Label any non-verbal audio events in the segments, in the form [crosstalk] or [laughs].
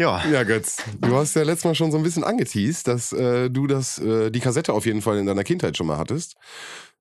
Ja. Ja, Götz, du hast ja letztes Mal schon so ein bisschen angeteased, dass äh, du das, äh, die Kassette auf jeden Fall in deiner Kindheit schon mal hattest.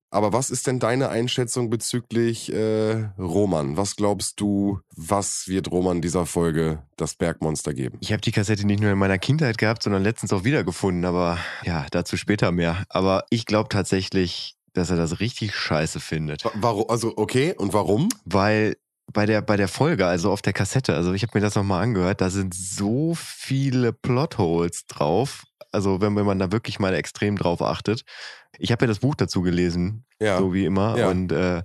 Aber was ist denn deine Einschätzung bezüglich äh, Roman? Was glaubst du, was wird Roman dieser Folge das Bergmonster geben? Ich habe die Kassette nicht nur in meiner Kindheit gehabt, sondern letztens auch wiedergefunden, aber ja, dazu später mehr. Aber ich glaube tatsächlich, dass er das richtig scheiße findet. Warum? Also okay, und warum? Weil bei der, bei der Folge, also auf der Kassette, also ich habe mir das nochmal angehört, da sind so viele Plotholes drauf. Also wenn, wenn man da wirklich mal extrem drauf achtet. Ich habe ja das Buch dazu gelesen, Ja. so wie immer. Ja. Und äh,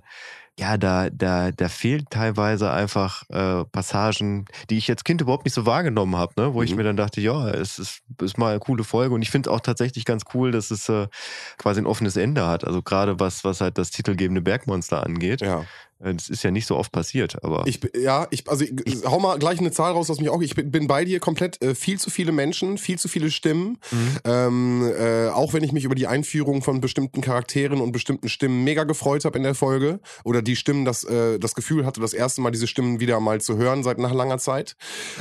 ja, da, da, da fehlen teilweise einfach äh, Passagen, die ich als Kind überhaupt nicht so wahrgenommen habe, ne? wo ich Mhm. mir dann dachte, ja, es ist, ist mal eine coole Folge. Und ich finde auch tatsächlich ganz cool, dass es äh, quasi ein offenes Ende hat. Also gerade was, was halt das titelgebende Bergmonster angeht. Ja. Äh, Das ist ja nicht so oft passiert, aber. Ich, ja, ich, also ich, hau mal gleich eine Zahl raus, was mich auch. Ich bin, bin bei dir komplett äh, viel zu viele Menschen, viel zu viele Stimmen. Mhm. Ähm, äh, auch wenn ich mich über die Einführung von bestimmten Charakteren und bestimmten Stimmen mega gefreut habe in der Folge. Oder die Stimmen, das, äh, das Gefühl hatte, das erste Mal diese Stimmen wieder mal zu hören seit nach langer Zeit.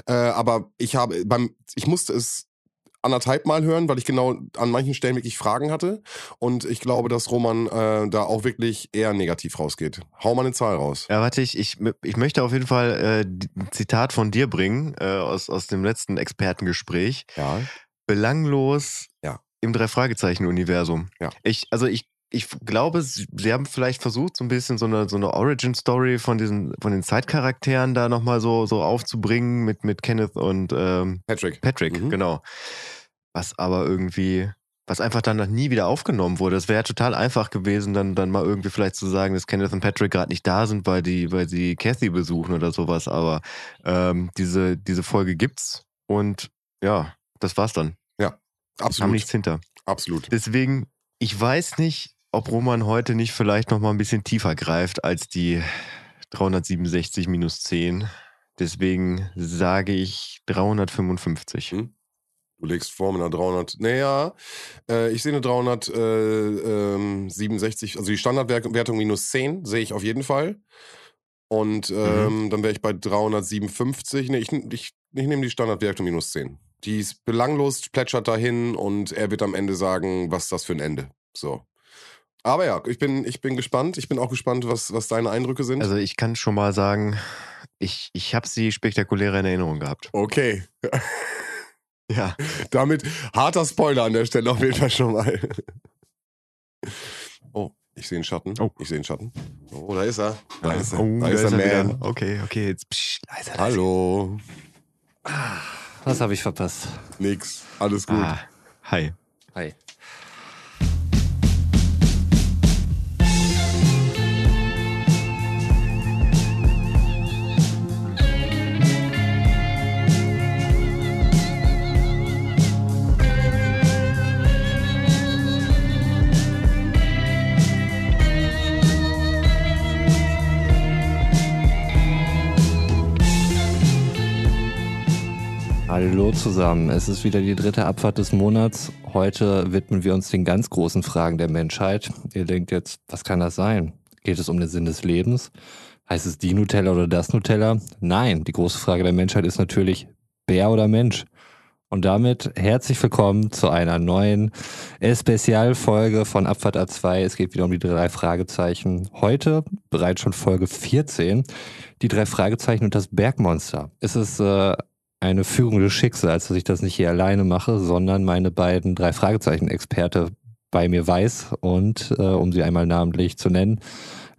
Äh, aber ich habe beim, ich musste es anderthalb Mal hören, weil ich genau an manchen Stellen wirklich Fragen hatte. Und ich glaube, dass Roman äh, da auch wirklich eher negativ rausgeht. Hau mal eine Zahl raus. Ja, warte, ich, ich, ich möchte auf jeden Fall äh, ein Zitat von dir bringen, äh, aus, aus dem letzten Expertengespräch. Ja. Belanglos Ja. im Drei-Fragezeichen-Universum. Ja. Ich, also ich, ich glaube, sie, sie haben vielleicht versucht, so ein bisschen so eine, so eine Origin-Story von diesen, von den Zeitcharakteren da nochmal so, so aufzubringen mit, mit Kenneth und ähm, Patrick. Patrick, Mhm. genau. Was aber irgendwie, was einfach dann noch nie wieder aufgenommen wurde. Es wäre total einfach gewesen, dann, dann mal irgendwie vielleicht zu sagen, dass Kenneth und Patrick gerade nicht da sind, weil die, weil sie Kathy besuchen oder sowas. Aber ähm, diese, diese Folge gibt's und ja, das war's dann. Haben Absolut. nichts hinter. Absolut. Deswegen, ich weiß nicht, ob Roman heute nicht vielleicht noch mal ein bisschen tiefer greift als die 367 minus 10. Deswegen sage ich 355. Hm? Du legst vor mit einer 300. Naja, äh, ich sehe eine 367, also die Standardwertung minus 10 sehe ich auf jeden Fall. Und ähm, dann wäre ich bei 357. Nee, ich, ich, ich nehme die Standardwertung minus 10. Die ist belanglos, plätschert dahin und er wird am Ende sagen, was ist das für ein Ende. So. Aber ja, ich bin, ich bin gespannt. Ich bin auch gespannt, was, was deine Eindrücke sind. Also ich kann schon mal sagen, ich, ich habe sie spektakulär in Erinnerung gehabt. okay. [laughs] Ja. Damit harter Spoiler an der Stelle auf jeden Fall schon mal. Oh, ich sehe einen Schatten. Oh. Ich sehe einen Schatten. Oh, da ist er. Da ist er. Oh, da ist er, wieder. Man. Okay, okay, jetzt psch, leise, leise. Hallo. Was habe ich verpasst? Nix. Alles gut. Ah, hi. Hi. Hallo zusammen, es ist wieder die dritte Abfahrt des Monats. Heute widmen wir uns den ganz großen Fragen der Menschheit. Ihr denkt jetzt, was kann das sein? Geht es um den Sinn des Lebens? Heißt es die Nutella oder das Nutella? Nein, die große Frage der Menschheit ist natürlich Bär oder Mensch. Und damit herzlich willkommen zu einer neuen Spezialfolge von Abfahrt A2. Es geht wieder um die drei Fragezeichen. Heute bereits schon Folge 14. Die drei Fragezeichen und das Bergmonster. Es ist äh, eine Führung des Schicksals, dass ich das nicht hier alleine mache, sondern meine beiden drei Fragezeichen-Experte bei mir weiß. Und äh, um sie einmal namentlich zu nennen,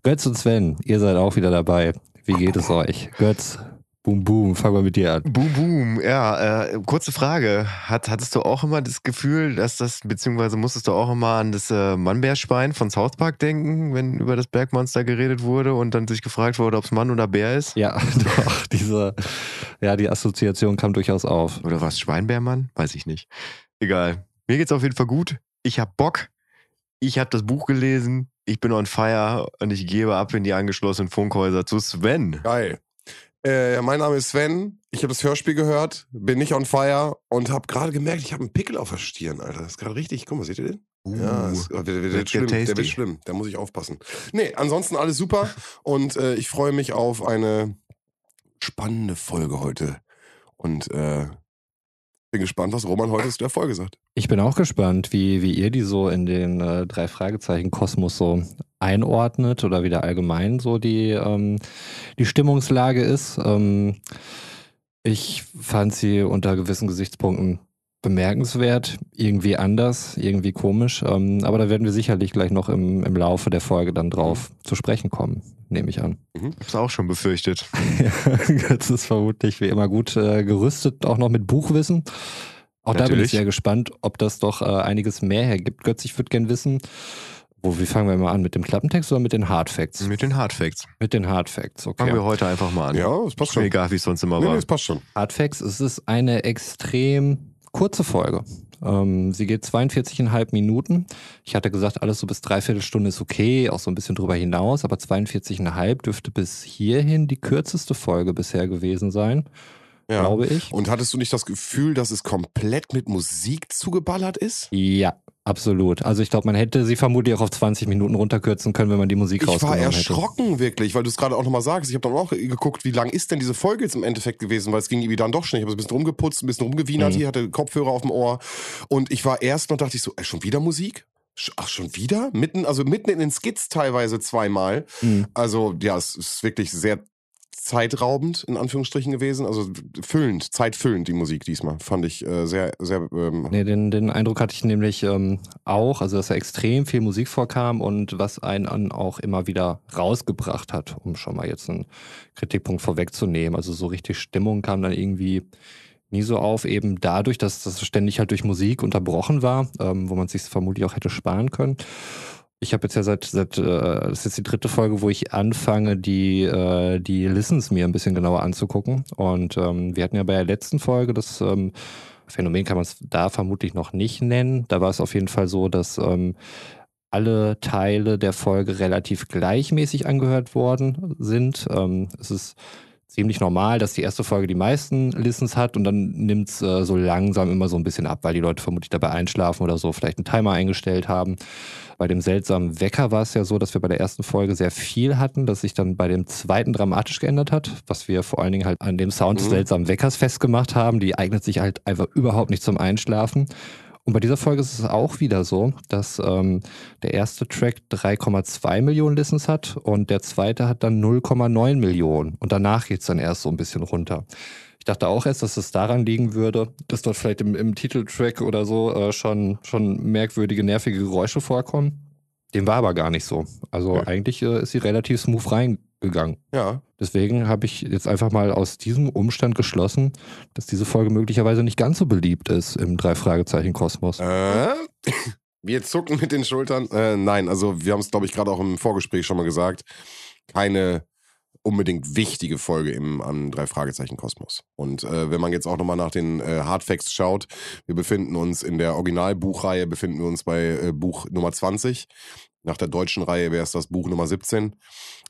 Götz und Sven, ihr seid auch wieder dabei. Wie geht es euch? Götz, boom, boom, fangen wir mit dir an. Boom, boom. Ja, äh, kurze Frage. Hat, hattest du auch immer das Gefühl, dass das, beziehungsweise musstest du auch immer an das äh, Mannbärschwein von South Park denken, wenn über das Bergmonster geredet wurde und dann sich gefragt wurde, ob es Mann oder Bär ist? Ja, [laughs] doch, diese, ja, die Assoziation kam durchaus auf. Oder war es Schweinbärmann? Weiß ich nicht. Egal. Mir geht's auf jeden Fall gut. Ich hab Bock. Ich habe das Buch gelesen. Ich bin on fire und ich gebe ab in die angeschlossenen Funkhäuser zu Sven. Geil. Äh, mein Name ist Sven. Ich habe das Hörspiel gehört, bin nicht on fire und habe gerade gemerkt, ich habe einen Pickel auf der Stirn, Alter. Das ist gerade richtig. Guck mal, seht ihr den? Ja, das, der, der, der, wird wird schlimm, der wird schlimm. Da muss ich aufpassen. Nee, ansonsten alles super [laughs] und äh, ich freue mich auf eine spannende Folge heute. Und äh, Bin gespannt, was Roman heute zu der Folge sagt. Ich bin auch gespannt, wie, wie ihr die so in den äh, drei Fragezeichen Kosmos so einordnet oder wie da allgemein so die, ähm, die Stimmungslage ist. Ähm, ich fand sie unter gewissen Gesichtspunkten bemerkenswert, irgendwie anders, irgendwie komisch. Ähm, aber da werden wir sicherlich gleich noch im, im Laufe der Folge dann drauf mhm. zu sprechen kommen, nehme ich an. Mhm. Hab's auch schon befürchtet. [laughs] Götz ist vermutlich wie immer gut äh, gerüstet, auch noch mit Buchwissen. Auch Natürlich. da bin ich sehr gespannt, ob das doch äh, einiges mehr hergibt. Götz, ich würde gerne wissen, wo, wie fangen wir mal an? Mit dem Klappentext oder mit den Hardfacts? Mit den Hardfacts. Mit den Hardfacts, okay. Fangen wir heute einfach mal an. Ja, es passt schon. Egal, wie es sonst immer nee, war. Nee, es passt schon. Hardfacts, es ist eine extrem kurze Folge. Ähm, sie geht 42,5 Minuten. Ich hatte gesagt, alles so bis dreiviertel Stunde ist okay, auch so ein bisschen drüber hinaus, aber 42,5 dürfte bis hierhin die kürzeste Folge bisher gewesen sein. Ja. Glaube ich. Und hattest du nicht das Gefühl, dass es komplett mit Musik zugeballert ist? Ja, Absolut. Also ich glaube, man hätte sie vermutlich auch auf 20 Minuten runterkürzen können, wenn man die Musik rausgenommen hätte. Ich war erschrocken hätte. wirklich, weil du es gerade auch nochmal sagst. Ich habe dann auch geguckt, wie lang ist denn diese Folge jetzt im Endeffekt gewesen, weil es ging irgendwie dann doch schnell. Ich habe ein bisschen rumgeputzt, ein bisschen rumgewienert, mhm. hier hatte Kopfhörer auf dem Ohr und ich war erst noch dachte ich so, ey, schon wieder Musik? Ach, schon wieder? Mitten, also mitten in den Skits teilweise zweimal. Mhm. Also, ja, es ist wirklich sehr zeitraubend, in Anführungsstrichen gewesen. Also füllend, zeitfüllend die Musik diesmal. Fand ich äh, sehr, sehr. Ähm nee, den, den Eindruck hatte ich nämlich ähm, auch, also dass da extrem viel Musik vorkam und was einen auch immer wieder rausgebracht hat, um schon mal jetzt einen Kritikpunkt vorwegzunehmen. Also so richtig Stimmung kam dann irgendwie nie so auf, eben dadurch, dass das ständig halt durch Musik unterbrochen war, ähm, wo man sich vermutlich auch hätte sparen können. Ich habe jetzt ja seit, seit äh, das ist jetzt die dritte Folge, wo ich anfange, die, äh, die Listens mir ein bisschen genauer anzugucken. Und ähm, wir hatten ja bei der letzten Folge das ähm, Phänomen, kann man es da vermutlich noch nicht nennen. Da war es auf jeden Fall so, dass ähm, alle Teile der Folge relativ gleichmäßig angehört worden sind. Ähm, es ist ziemlich normal, dass die erste Folge die meisten Listens hat und dann nimmt es äh, so langsam immer so ein bisschen ab, weil die Leute vermutlich dabei einschlafen oder so, vielleicht einen Timer eingestellt haben. Bei dem seltsamen Wecker war es ja so, dass wir bei der ersten Folge sehr viel hatten, dass sich dann bei dem zweiten dramatisch geändert hat, was wir vor allen Dingen halt an dem Sound des mhm. seltsamen Weckers festgemacht haben. Die eignet sich halt einfach überhaupt nicht zum Einschlafen. Und bei dieser Folge ist es auch wieder so, dass ähm, der erste Track 3,2 Millionen Listens hat und der zweite hat dann 0,9 Millionen. Und danach geht es dann erst so ein bisschen runter. Ich dachte auch erst, dass es daran liegen würde, dass dort vielleicht im, im Titeltrack oder so äh, schon, schon merkwürdige, nervige Geräusche vorkommen. Dem war aber gar nicht so. Also okay. eigentlich äh, ist sie relativ smooth reingegangen. Ja. Deswegen habe ich jetzt einfach mal aus diesem Umstand geschlossen, dass diese Folge möglicherweise nicht ganz so beliebt ist im Drei-Fragezeichen-Kosmos. Äh? [laughs] Wir zucken mit den Schultern. Äh, nein, also wir haben es, glaube ich, gerade auch im Vorgespräch schon mal gesagt. Keine unbedingt wichtige Folge im am drei Fragezeichen Kosmos. Und äh, wenn man jetzt auch nochmal nach den äh, Hardfacts schaut, wir befinden uns in der Originalbuchreihe, befinden wir uns bei äh, Buch Nummer 20. Nach der deutschen Reihe wäre es das Buch Nummer 17.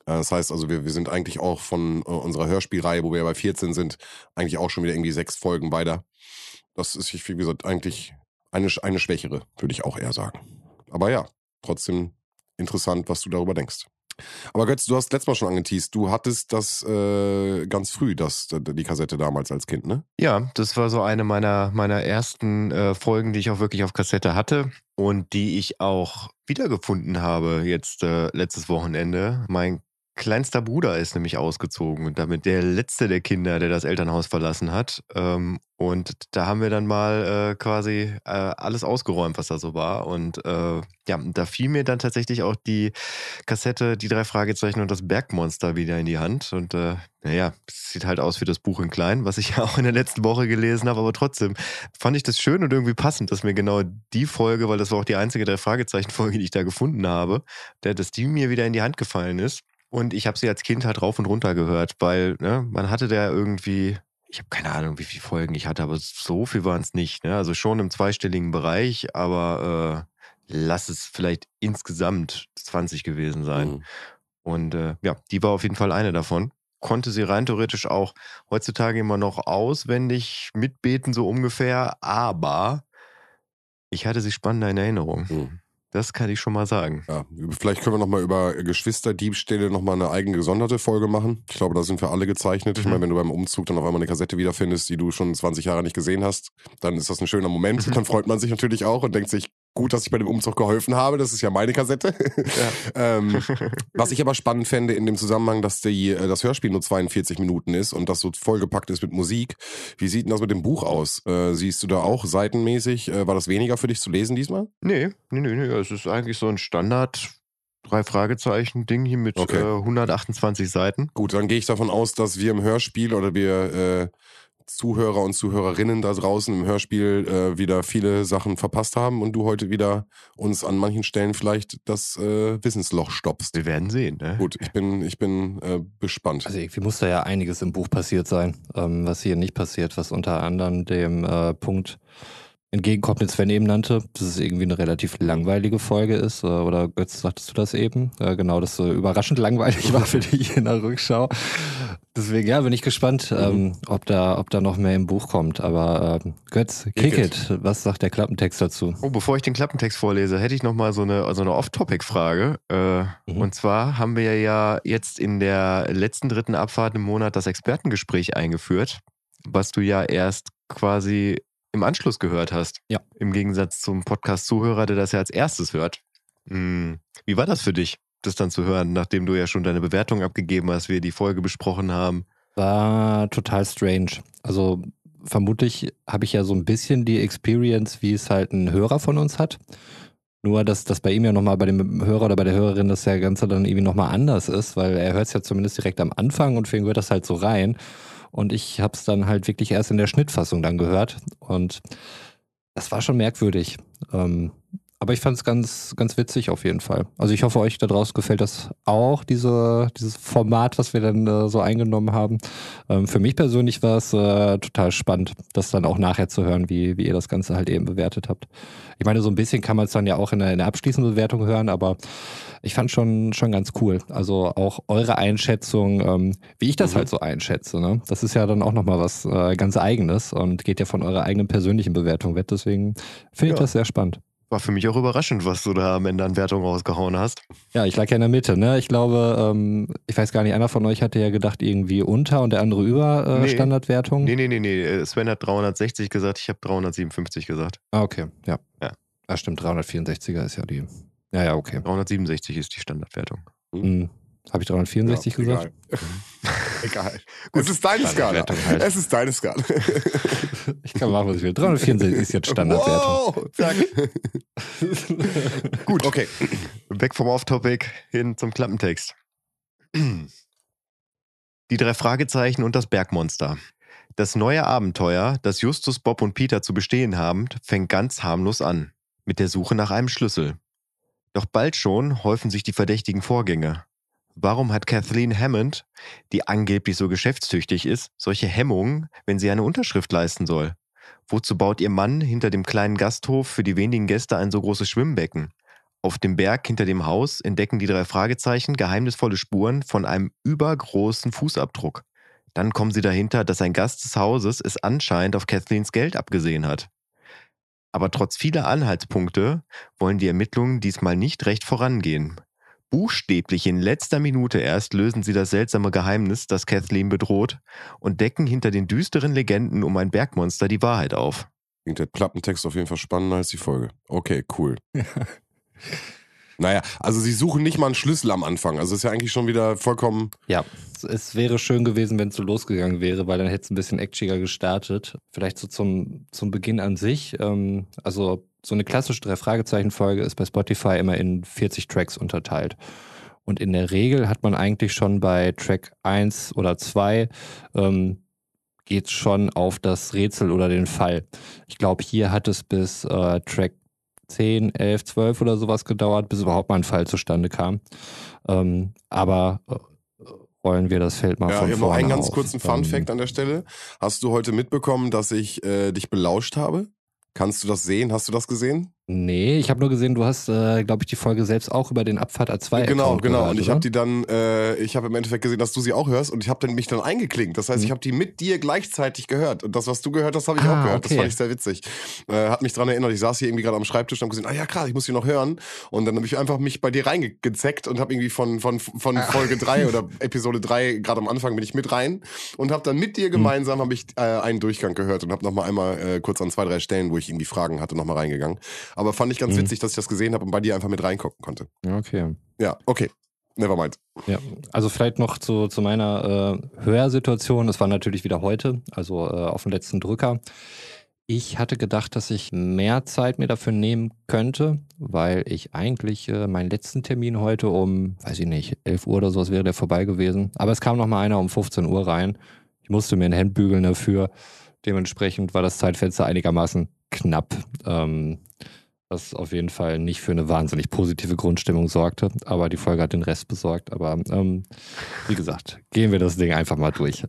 Äh, das heißt also, wir, wir sind eigentlich auch von äh, unserer Hörspielreihe, wo wir bei 14 sind, eigentlich auch schon wieder irgendwie sechs Folgen weiter. Das ist, wie gesagt, eigentlich eine, eine schwächere, würde ich auch eher sagen. Aber ja, trotzdem interessant, was du darüber denkst. Aber Götz, du hast letztes Mal schon angeteased, du hattest das äh, ganz früh, das, die Kassette damals als Kind, ne? Ja, das war so eine meiner, meiner ersten äh, Folgen, die ich auch wirklich auf Kassette hatte und die ich auch wiedergefunden habe jetzt äh, letztes Wochenende. Mein kleinster Bruder ist nämlich ausgezogen und damit der letzte der Kinder, der das Elternhaus verlassen hat. Ähm, und da haben wir dann mal äh, quasi äh, alles ausgeräumt, was da so war. Und äh, ja, da fiel mir dann tatsächlich auch die Kassette, die drei Fragezeichen und das Bergmonster wieder in die Hand. Und naja, sieht halt aus wie das Buch in klein, was ich ja [laughs] auch in der letzten Woche gelesen habe. Aber trotzdem fand ich das schön und irgendwie passend, dass mir genau die Folge, weil das war auch die einzige drei Fragezeichen-Folge, die ich da gefunden habe, dass die mir wieder in die Hand gefallen ist. Und ich habe sie als Kind halt rauf und runter gehört, weil ne, man hatte da irgendwie, ich habe keine Ahnung, wie viele Folgen ich hatte, aber so viel waren es nicht. Ne? Also schon im zweistelligen Bereich, aber äh, lass es vielleicht insgesamt 20 gewesen sein. Mhm. Und äh, ja, die war auf jeden Fall eine davon. Konnte sie rein theoretisch auch heutzutage immer noch auswendig mitbeten, so ungefähr, aber ich hatte sie spannender in Erinnerung. Mhm. Das kann ich schon mal sagen. Ja, vielleicht können wir nochmal über Geschwisterdiebstähle nochmal eine eigene gesonderte Folge machen. Ich glaube, da sind wir alle gezeichnet. Ich Mhm. meine, wenn du beim Umzug dann auf einmal eine Kassette wiederfindest, die du schon 20 Jahre nicht gesehen hast, dann ist das ein schöner Moment. [laughs] Dann freut man sich natürlich auch und denkt sich, gut, dass ich bei dem Umzug geholfen habe. Das ist ja meine Kassette. [laughs] ähm, was ich aber spannend fände in dem Zusammenhang, dass die, äh, das Hörspiel nur 42 Minuten ist und das so vollgepackt ist mit Musik. Wie sieht denn das mit dem Buch aus? Äh, siehst du da auch seitenmäßig? Äh, war das weniger für dich zu lesen diesmal? Nee, nee, nee, nee. Es ist eigentlich so ein Standard drei Fragezeichen Ding hier mit Okay. äh, 128 Seiten. Gut, dann gehe ich davon aus, dass wir im Hörspiel oder wir äh, Zuhörer und Zuhörerinnen da draußen im Hörspiel äh, wieder viele Sachen verpasst haben und du heute wieder uns an manchen Stellen vielleicht das äh, Wissensloch stopfst. Wir werden sehen, ne? Gut, ich bin, ich bin äh, gespannt. Also irgendwie muss da ja einiges im Buch passiert sein, ähm, was hier nicht passiert, was unter anderem dem äh, Punkt entgegenkommt, den Sven eben nannte, dass es irgendwie eine relativ langweilige Folge ist. Äh, oder Götz, sagtest du das eben? Äh, genau, dass äh, überraschend langweilig [laughs] war für dich in der Rückschau. Deswegen, ja, bin ich gespannt, ähm, ob, da, ob da noch mehr im Buch kommt. Aber ähm, Götz, kick, Kick it. Was sagt der Klappentext dazu? Oh, bevor ich den Klappentext vorlese, hätte ich noch mal so eine, so eine Off-Topic-Frage. Äh, Mhm. Und zwar haben wir ja jetzt in der letzten dritten Abfahrt im Monat das Expertengespräch eingeführt, was du ja erst quasi im Anschluss gehört hast. Ja. Im Gegensatz zum Podcast-Zuhörer, der das ja als erstes hört. Hm. Wie war das für dich, das dann zu hören, nachdem du ja schon deine Bewertung abgegeben hast, wir die Folge besprochen haben? War total strange. Also vermutlich habe ich ja so ein bisschen die Experience, wie es halt ein Hörer von uns hat. Nur, dass das bei ihm ja nochmal bei dem Hörer oder bei der Hörerin das ja Ganze dann irgendwie nochmal anders ist, weil er hört es ja zumindest direkt am Anfang und für ihn gehört das halt so rein. Und ich habe es dann halt wirklich erst in der Schnittfassung dann gehört. Und das war schon merkwürdig. Ähm, aber ich fand es ganz, ganz witzig auf jeden Fall. Also ich hoffe, euch da draußen gefällt das auch, diese, dieses Format, was wir dann äh, so eingenommen haben. Ähm, für mich persönlich war es äh, total spannend, das dann auch nachher zu hören, wie, wie ihr das Ganze halt eben bewertet habt. Ich meine, so ein bisschen kann man es dann ja auch in der, in der abschließenden Bewertung hören, aber ich fand schon, schon ganz cool. Also auch eure Einschätzung, ähm, wie ich das Mhm. halt so einschätze. Ne? Das ist ja dann auch nochmal was äh, ganz Eigenes und geht ja von eurer eigenen persönlichen Bewertung weg. Deswegen finde ich Ja. das sehr spannend. War für mich auch überraschend, was du da am Ende an Wertung rausgehauen hast. Ja, ich lag ja in der Mitte, ne? Ich glaube, ähm, ich weiß gar nicht, einer von euch hatte ja gedacht, irgendwie unter und der andere über äh, Nee. Standardwertung. Nee, nee, nee, nee. äh, Sven hat 360 gesagt, ich habe 357 gesagt. Ah, okay, ja. Ja. Ah, stimmt, 364er ist ja die. Ja, ja, okay. 367 ist die Standardwertung. Hm. Habe ich 364 Ja, gesagt? Egal. [laughs] egal. es ist deine Skala. Halt. Es ist deine Skala. [laughs] Ich kann machen, was ich will. 364 ist jetzt Standardwertung. Wow, zack. [laughs] Gut, okay. Weg vom Off-Topic hin zum Klappentext. Die drei Fragezeichen und das Bergmonster. Das neue Abenteuer, das Justus, Bob und Peter zu bestehen haben, fängt ganz harmlos an. Mit der Suche nach einem Schlüssel. Doch bald schon häufen sich die verdächtigen Vorgänge. Warum hat Kathleen Hammond, die angeblich so geschäftstüchtig ist, solche Hemmungen, wenn sie eine Unterschrift leisten soll? Wozu baut ihr Mann hinter dem kleinen Gasthof für die wenigen Gäste ein so großes Schwimmbecken? Auf dem Berg hinter dem Haus entdecken die drei Fragezeichen geheimnisvolle Spuren von einem übergroßen Fußabdruck. Dann kommen sie dahinter, dass ein Gast des Hauses es anscheinend auf Kathleens Geld abgesehen hat. Aber trotz vieler Anhaltspunkte wollen die Ermittlungen diesmal nicht recht vorangehen. Buchstäblich in letzter Minute erst lösen sie das seltsame Geheimnis, das Kathleen bedroht, und decken hinter den düsteren Legenden um ein Bergmonster die Wahrheit auf. Klingt der Klappentext auf jeden Fall spannender als die Folge. Okay, cool. [laughs] Naja, also sie suchen nicht mal einen Schlüssel am Anfang. Also ist ja eigentlich schon wieder vollkommen. Ja, es- wäre schön gewesen, wenn es so losgegangen wäre, weil dann hätte es ein bisschen actiger gestartet. Vielleicht so zum, zum Beginn an sich. Ähm, also so eine klassische Drei-Fragezeichen-Folge ist bei Spotify immer in 40 Tracks unterteilt. Und in der Regel hat man eigentlich schon bei Track 1 oder 2 ähm, geht schon auf das Rätsel oder den Fall. Ich glaube, hier hat es bis äh, Track 10, 11, 12 oder sowas gedauert, bis überhaupt mal ein Fall zustande kam. Ähm, aber äh, rollen wir das Feld mal Ja, von vorne einen ganz auf. kurzen Fun-Fact an der Stelle. Hast du heute mitbekommen, dass ich äh, dich belauscht habe? Kannst du das sehen? Hast du das gesehen? Nee, ich habe nur gesehen, du hast, äh, glaube ich, die Folge selbst auch über den Abfahrt A2 Genau, genau. Gehört, und ich habe die dann, äh, ich habe im Endeffekt gesehen, dass du sie auch hörst und ich habe dann mich dann eingeklinkt. Das heißt, Mhm. ich habe die mit dir gleichzeitig gehört. Und das, was du gehört hast, habe ich Ah, auch gehört. Das okay. fand ich sehr witzig. Äh, hat mich dran erinnert. Ich saß hier irgendwie gerade am Schreibtisch und habe gesehen, ah ja krass, ich muss sie noch hören. Und dann habe ich einfach mich bei dir reingezeckt und habe irgendwie von, von, von Ah. Folge 3 oder [laughs] Episode 3, gerade am Anfang bin ich mit rein und habe dann Mhm. mit dir gemeinsam habe ich äh, einen Durchgang gehört und habe nochmal einmal äh, kurz an zwei, drei Stellen, wo ich irgendwie Fragen hatte, nochmal reingegangen. Aber fand ich ganz Mhm. witzig, dass ich das gesehen habe und bei dir einfach mit reingucken konnte. Okay. Ja, okay. Nevermind. Ja, also vielleicht noch zu, zu meiner äh, Hörsituation. Es war natürlich wieder heute, also äh, auf dem letzten Drücker. Ich hatte gedacht, dass ich mehr Zeit mir dafür nehmen könnte, weil ich eigentlich äh, meinen letzten Termin heute um, weiß ich nicht, 11 Uhr oder sowas wäre der vorbei gewesen. Aber es kam noch mal einer um 15 Uhr rein. Ich musste mir ein Hemd bügeln dafür. Dementsprechend war das Zeitfenster einigermaßen knapp. Ähm, was auf jeden Fall nicht für eine wahnsinnig positive Grundstimmung sorgte. Aber die Folge hat den Rest besorgt. Aber ähm, wie gesagt, gehen wir das Ding einfach mal durch.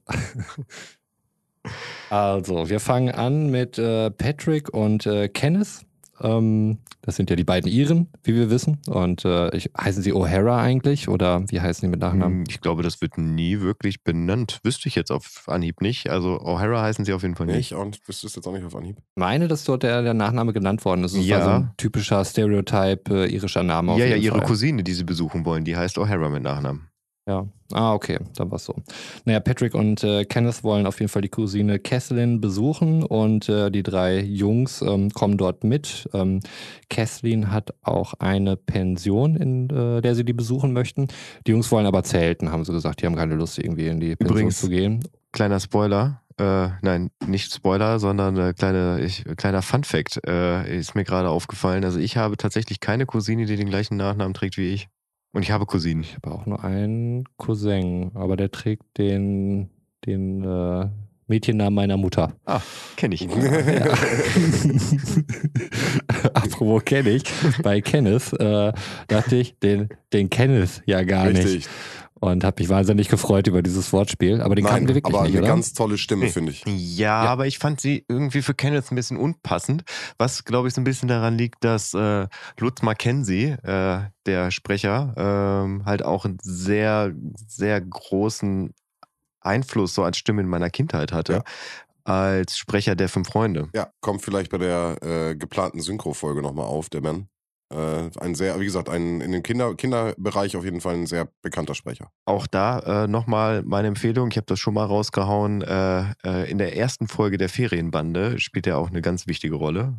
[laughs] also, wir fangen an mit äh, Patrick und äh, Kenneth. Ähm, das sind ja die beiden Iren, wie wir wissen. Und äh, ich, heißen sie O'Hara eigentlich? Oder wie heißen die mit Nachnamen? Hm, Ich glaube, das wird nie wirklich benannt. Wüsste ich jetzt auf Anhieb nicht. Also O'Hara heißen sie auf jeden Fall nicht. ich nicht, wüsste es jetzt auch nicht auf Anhieb. meine, dass dort der, der Nachname genannt worden ist. Das Ja. war so ein typischer Stereotype äh, irischer Name. Auf Ja, ja, ihre Fall. Cousine, die sie besuchen wollen, die heißt O'Hara mit Nachnamen. Ja. Ah, okay, dann war's so. Naja, Patrick und äh, Kenneth wollen auf jeden Fall die Cousine Kathleen besuchen und äh, die drei Jungs ähm, kommen dort mit. Ähm, Kathleen hat auch eine Pension, in äh, der sie die besuchen möchten. Die Jungs wollen aber zelten, haben sie gesagt. Die haben keine Lust, irgendwie in die Pension Übrigens- zu gehen. Kleiner Spoiler. Äh, nein, nicht Spoiler, sondern äh, kleine, ich, kleiner Fun-Fact äh, ist mir gerade aufgefallen. Also ich habe tatsächlich keine Cousine, die den gleichen Nachnamen trägt wie ich. Und ich habe Cousinen. Ich habe auch nur einen Cousin, aber der trägt den, den äh, Mädchennamen meiner Mutter. Ah, kenne ich. Ja. [laughs] [laughs] Apropos kenne ich, bei Kenneth äh, dachte ich, den, den Kenneth ja gar nicht. Und habe mich wahnsinnig gefreut über dieses Wortspiel. Aber den kannten Nein, wir wirklich aber nicht, eine oder? ganz tolle Stimme, finde ich. Ja, Ja. aber ich fand sie irgendwie für Kenneth ein bisschen unpassend, was glaube ich so ein bisschen daran liegt, dass äh, Lutz Mackenzie, äh, der Sprecher, ähm, halt auch einen sehr, sehr großen Einfluss so als Stimme in meiner Kindheit hatte, Ja. als Sprecher der Fünf Freunde. Ja, kommt vielleicht bei der äh, geplanten Synchro-Folge nochmal auf, der Mann. Äh, ein sehr, wie gesagt, ein in dem Kinder Kinderbereich auf jeden Fall ein sehr bekannter Sprecher. Auch da äh, nochmal meine Empfehlung, ich habe das schon mal rausgehauen, äh, äh, in der ersten Folge der Ferienbande spielt er auch eine ganz wichtige Rolle.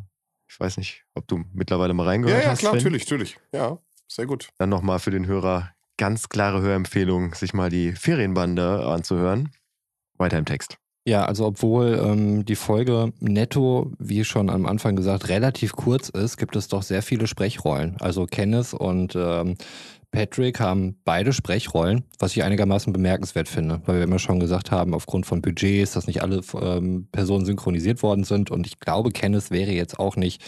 Ich weiß nicht, ob du mittlerweile mal Ja, reingehört ja, hast. klar, Sven? natürlich, natürlich. Ja, sehr gut. Dann nochmal für den Hörer ganz klare Hörempfehlung, sich mal die Ferienbande anzuhören. Weiter im Text. Ja, also obwohl ähm, die Folge netto, wie schon am Anfang gesagt, relativ kurz ist, gibt es doch sehr viele Sprechrollen. Also Kenneth und ähm, Patrick haben beide Sprechrollen, was ich einigermaßen bemerkenswert finde, weil wir immer schon gesagt haben, aufgrund von Budgets, dass nicht alle ähm, Personen synchronisiert worden sind. Und ich glaube, Kenneth wäre jetzt auch nicht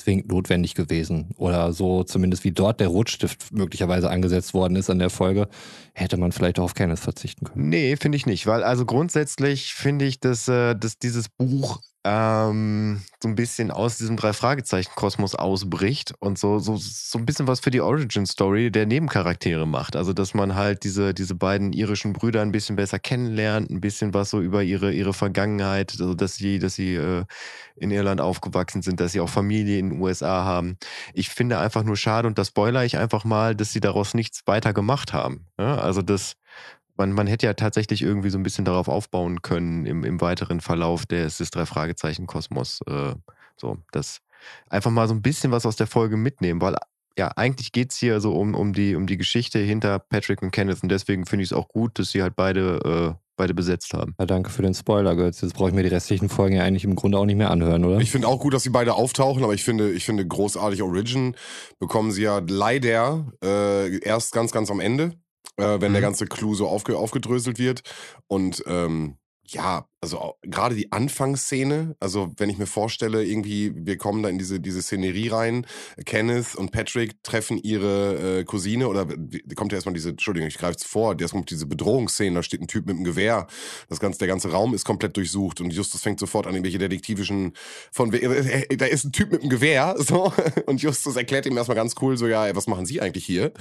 zwingend notwendig gewesen. Oder so zumindest wie dort der Rotstift möglicherweise angesetzt worden ist an der Folge, hätte man vielleicht auch auf Kenneth verzichten können. Nee, finde ich nicht, weil also grundsätzlich finde ich, dass, äh, dass dieses Buch ähm, so ein bisschen aus diesem Drei-Fragezeichen-Kosmos ausbricht und so, so, so ein bisschen was für die Origin-Story der Nebencharaktere macht. Also, dass man halt diese, diese beiden irischen Brüder ein bisschen besser kennenlernt, ein bisschen was so über ihre, ihre Vergangenheit, also dass sie, dass sie äh, in Irland aufgewachsen sind, dass sie auch Familie in den USA haben. Ich finde einfach nur schade, und das spoiler ich einfach mal, dass sie daraus nichts weiter gemacht haben. Ja, also, das man, man hätte ja tatsächlich irgendwie so ein bisschen darauf aufbauen können im, im weiteren Verlauf des, des Drei-Fragezeichen-Kosmos. Äh, so, das einfach mal so ein bisschen was aus der Folge mitnehmen, weil ja, eigentlich geht es hier so um, um, die, um die Geschichte hinter Patrick und Kenneth und deswegen finde ich es auch gut, dass sie halt beide, äh, beide besetzt haben. Ja, danke für den Spoiler, Götz. Jetzt brauche ich mir die restlichen Folgen ja eigentlich im Grunde auch nicht mehr anhören, oder? Ich finde auch gut, dass sie beide auftauchen, aber ich finde, ich finde großartig Origin bekommen sie ja leider äh, erst ganz, ganz am Ende, äh, wenn Mhm. der ganze Clou so aufge aufgedröselt wird. Und ähm, ja, also gerade die Anfangsszene, also wenn ich mir vorstelle, irgendwie, wir kommen da in diese, diese Szenerie rein, Kenneth und Patrick treffen ihre äh, Cousine oder kommt ja erstmal diese, Entschuldigung, ich greife es vor, erst kommt diese Bedrohungsszene, da steht ein Typ mit einem Gewehr, das ganze, der ganze Raum ist komplett durchsucht und Justus fängt sofort an, irgendwelche detektivischen, von, äh, da ist ein Typ mit einem Gewehr, [laughs] so, und Justus erklärt ihm erstmal ganz cool, so, ja, ey, was machen Sie eigentlich hier?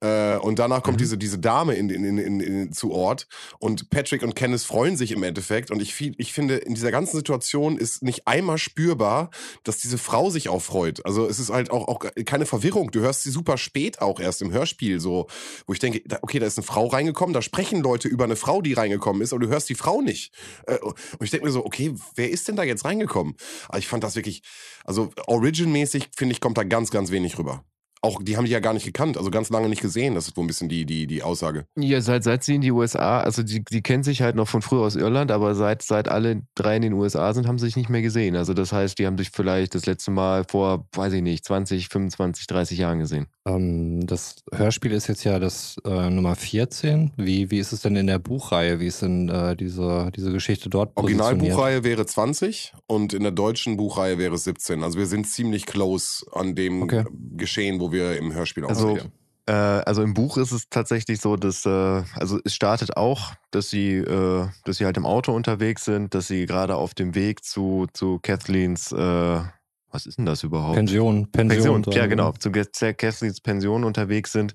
Äh, und danach kommt mhm. diese, diese Dame in, in, in, in, in, zu Ort und Patrick und Kenneth freuen sich im Endeffekt Endeffekt. Und ich, ich finde, in dieser ganzen Situation ist nicht einmal spürbar, dass diese Frau sich auch freut. Also es ist halt auch, auch keine Verwirrung. Du hörst sie super spät auch erst im Hörspiel so, wo ich denke, okay, da ist eine Frau reingekommen, da sprechen Leute über eine Frau, die reingekommen ist, aber du hörst die Frau nicht. Äh, und ich denke mir so, okay, wer ist denn da jetzt reingekommen? Aber ich fand das wirklich, also Origin-mäßig, finde ich, kommt da ganz, ganz wenig rüber auch, die haben die ja gar nicht gekannt, also ganz lange nicht gesehen. Das ist wohl ein bisschen die, die, die Aussage. Ja, seit, seit sie in die USA, also die, die kennen sich halt noch von früher aus Irland, aber seit, seit alle drei in den USA sind, haben sie sich nicht mehr gesehen. Also das heißt, die haben sich vielleicht das letzte Mal vor, weiß ich nicht, 20, 25, 30 Jahren gesehen. Ähm, das Hörspiel ist jetzt ja das äh, Nummer 14. Wie, wie ist es denn in der Buchreihe? Wie ist denn äh, diese, diese Geschichte dort Originalbuchreihe wäre 20 und in der deutschen Buchreihe wäre es 17. Also wir sind ziemlich close an dem okay. Geschehen, wo wir im Hörspiel auch also, äh, also im Buch ist es tatsächlich so, dass äh, also es startet auch, dass sie, äh, dass sie halt im Auto unterwegs sind, dass sie gerade auf dem Weg zu zu Kathleens äh, was ist denn das überhaupt? Pension, Pension, Pension ja genau, zu Kathleens Pension unterwegs sind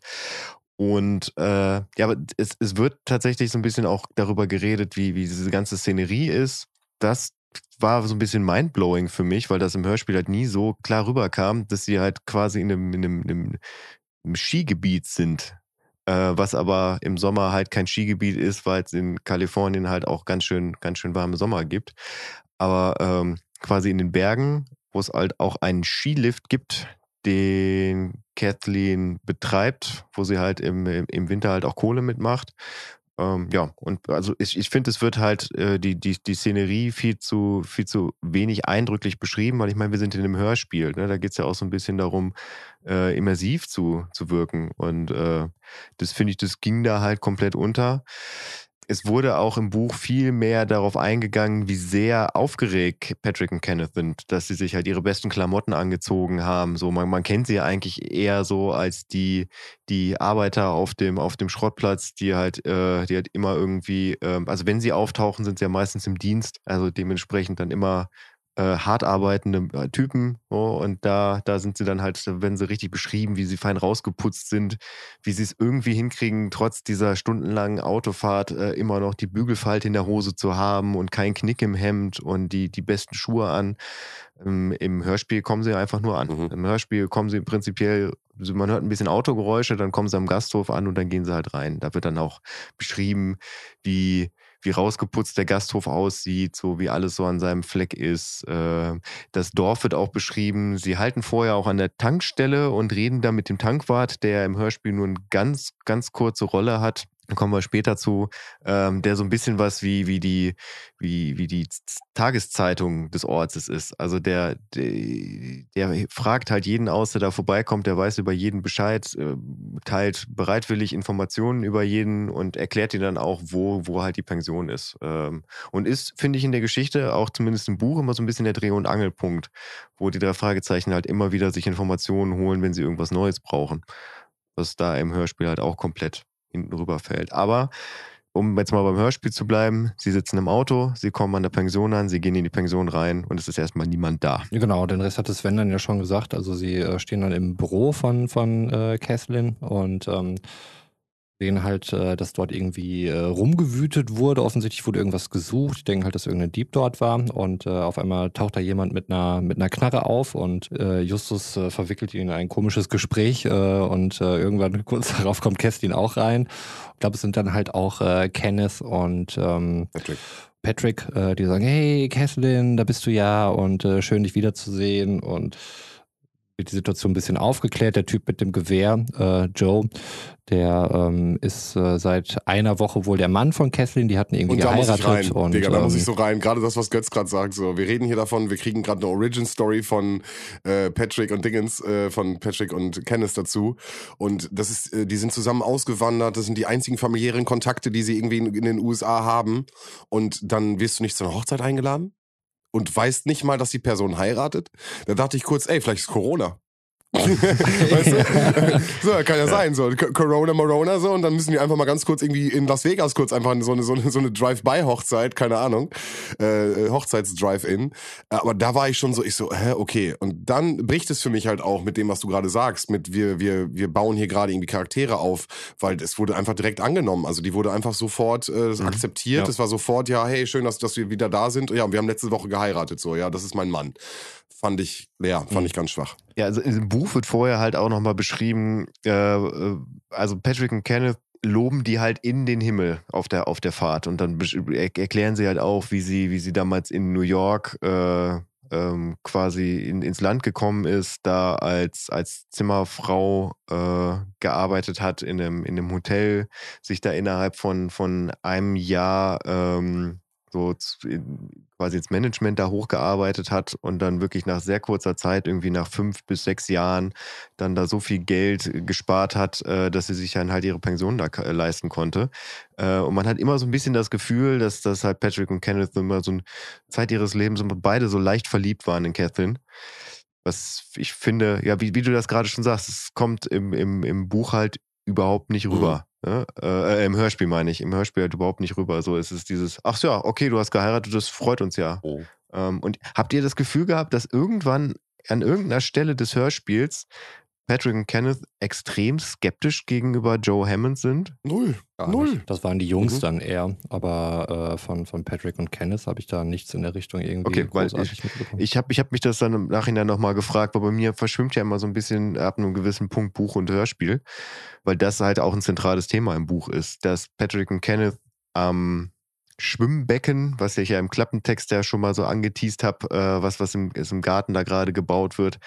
und äh, ja, aber es, es wird tatsächlich so ein bisschen auch darüber geredet, wie, wie diese ganze Szenerie ist. Das war so ein bisschen mindblowing für mich, weil das im Hörspiel halt nie so klar rüberkam, dass sie halt quasi in einem, in einem, in einem Skigebiet sind. Äh, was aber im Sommer halt kein Skigebiet ist, weil es in Kalifornien halt auch ganz schön, ganz schön warme Sommer gibt. Aber ähm, quasi in den Bergen, wo es halt auch einen Skilift gibt, den Kathleen betreibt, wo sie halt im, im Winter halt auch Kohle mitmacht ähm, ja, und also ich, ich finde, es wird halt äh, die, die, die Szenerie viel zu, viel zu wenig eindrücklich beschrieben, weil ich meine, wir sind in einem Hörspiel. Ne? Da geht es ja auch so ein bisschen darum, äh, immersiv zu, zu wirken. Und äh, das finde ich, das ging da halt komplett unter es wurde auch im Buch viel mehr darauf eingegangen, wie sehr aufgeregt Patrick und Kenneth sind, dass sie sich halt ihre besten Klamotten angezogen haben. So, man, man kennt sie ja eigentlich eher so als die, die Arbeiter auf dem, auf dem Schrottplatz, die halt, äh, die halt immer irgendwie, äh, also wenn sie auftauchen, sind sie ja meistens im Dienst, also dementsprechend dann immer äh, hart arbeitende äh, Typen. Oh, und da, da sind sie dann halt, werden sie richtig beschrieben, wie sie fein rausgeputzt sind, wie sie es irgendwie hinkriegen, trotz dieser stundenlangen Autofahrt äh, immer noch die Bügelfalte in der Hose zu haben und kein Knick im Hemd und die, die besten Schuhe an. Ähm, Im Hörspiel kommen sie einfach nur an. Mhm. Im Hörspiel kommen sie prinzipiell, man hört ein bisschen Autogeräusche, dann kommen sie am Gasthof an und dann gehen sie halt rein. Da wird dann auch beschrieben, wie wie rausgeputzt der Gasthof aussieht, so wie alles so an seinem Fleck ist. Äh, das Dorf wird auch beschrieben. Sie halten vorher auch an der Tankstelle und reden da mit dem Tankwart, der im Hörspiel nur eine ganz, ganz kurze Rolle hat kommen wir später zu, ähm, der so ein bisschen was wie, wie, die, wie, wie die Tageszeitung des Ortes ist. Also der, der, der, fragt halt jeden aus, der da vorbeikommt, der weiß über jeden Bescheid, äh, teilt bereitwillig Informationen über jeden und erklärt ihn dann auch, wo, wo halt die Pension ist. Ähm, und ist, finde ich, in der Geschichte, auch zumindest im Buch, immer so ein bisschen der Dreh- und Angelpunkt, wo die drei Fragezeichen halt immer wieder sich Informationen holen, wenn sie irgendwas Neues brauchen. Was da im Hörspiel halt auch komplett hinten rüberfällt. Aber um jetzt mal beim Hörspiel zu bleiben, sie sitzen im Auto, sie kommen an der Pension an, sie gehen in die Pension rein und es ist erstmal niemand da. Genau, den Rest hat Sven dann ja schon gesagt. Also sie äh, stehen dann im Büro von, von äh, Kathleen und ähm, sehen halt, äh, dass dort irgendwie äh, rumgewütet wurde. Offensichtlich wurde irgendwas gesucht. Ich denke halt, dass irgendein Dieb dort war. Und äh, auf einmal taucht da jemand mit einer, mit einer Knarre auf und Justus verwickelt ihn in ein komisches Gespräch. Und irgendwann [laughs] kurz darauf kommt Kestin auch rein. Ich glaube, es sind dann halt auch Kenneth und ähm, Patrick. Patrick, die sagen, hey Kathleen, da bist du ja und schön dich wiederzusehen und wird die Situation ein bisschen aufgeklärt. Der Typ mit dem Gewehr, äh, Joe, der ähm, ist äh, seit einer Woche wohl der Mann von Kathleen. Die hatten irgendwie Und da muss ich geheiratet. rein, und, Digga, da muss ähm, ich so rein. Gerade das, was Götz gerade sagt, so, wir reden hier davon, wir kriegen gerade eine Origin-Story von äh, Patrick und Dingens, äh, von Patrick und Kenneth dazu. Und das ist, äh, die sind zusammen ausgewandert, das sind die einzigen familiären Kontakte, die sie irgendwie in, in den USA haben. Und dann wirst du nicht zu einer Hochzeit eingeladen und weißt nicht mal, dass die Person heiratet. Da dachte ich kurz, ey, vielleicht ist Corona. Weißt du? [laughs] so, kann ja, sein, so Corona, Morona, so und dann müssen die einfach mal ganz kurz irgendwie in Las Vegas kurz einfach so eine, so eine, so eine Drive-by-Hochzeit, keine Ahnung, äh, Hochzeits-Drive-In. Aber da war ich schon so, ich so, hä, okay. Und dann bricht es für mich halt auch mit dem, was du gerade sagst, mit wir, wir, wir bauen hier gerade irgendwie Charaktere auf, weil es wurde einfach direkt angenommen. Also die wurde einfach sofort äh, akzeptiert. Ja. Es war sofort, ja, hey, schön, dass, dass wir wieder da sind. Ja, und wir haben letzte Woche geheiratet, so, ja, das ist mein Mann. Fand ich, ja, fand Mhm. ich ganz schwach. Ja, also im Buch wird vorher halt auch nochmal beschrieben, äh, äh, also Patrick und Kenneth loben die halt in den Himmel auf der, auf der Fahrt und dann besch- er erklären sie halt auch, wie sie, wie sie damals in New York äh, ähm, quasi in, ins Land gekommen ist, da als, als Zimmerfrau äh, gearbeitet hat in einem, in einem Hotel, sich da innerhalb von, von einem Jahr ähm, so quasi ins Management da hochgearbeitet hat und dann wirklich nach sehr kurzer Zeit, irgendwie nach fünf bis sechs Jahren, dann da so viel Geld äh, gespart hat, äh, dass sie sich dann halt ihre Pension da äh, leisten konnte. Und man hat immer so ein bisschen das Gefühl, dass, dass halt Patrick und Kenneth immer so eine Zeit ihres Lebens beide so leicht verliebt waren in Catherine. Was ich finde, ja, wie, wie du das gerade schon sagst, es kommt im, im, im Buch halt überhaupt nicht rüber. Ne? Äh, äh, Im Hörspiel meine ich, im Hörspiel halt überhaupt nicht rüber. So ist es dieses, ach so, ja, okay, du hast geheiratet, das freut uns ja. Oh. Ähm, und habt ihr das Gefühl gehabt, dass irgendwann an irgendeiner Stelle des Hörspiels Patrick und Kenneth extrem skeptisch gegenüber Joe Hammond sind? Null. Gar Null. nicht. Das waren die Jungs Mhm. dann eher, aber äh, von, von Patrick und Kenneth habe ich da nichts in der Richtung irgendwie Okay, weil großartig mitbekommen. Ich habe ich hab mich das dann im Nachhinein nochmal gefragt, weil bei mir verschwimmt ja immer so ein bisschen ab einem gewissen Punkt Buch und Hörspiel, weil das halt auch ein zentrales Thema im Buch ist, dass Patrick und Kenneth am Schwimmbecken, was ich ja im Klappentext ja schon mal so angeteased habe, äh, was, was im, ist im Garten da gerade gebaut wird,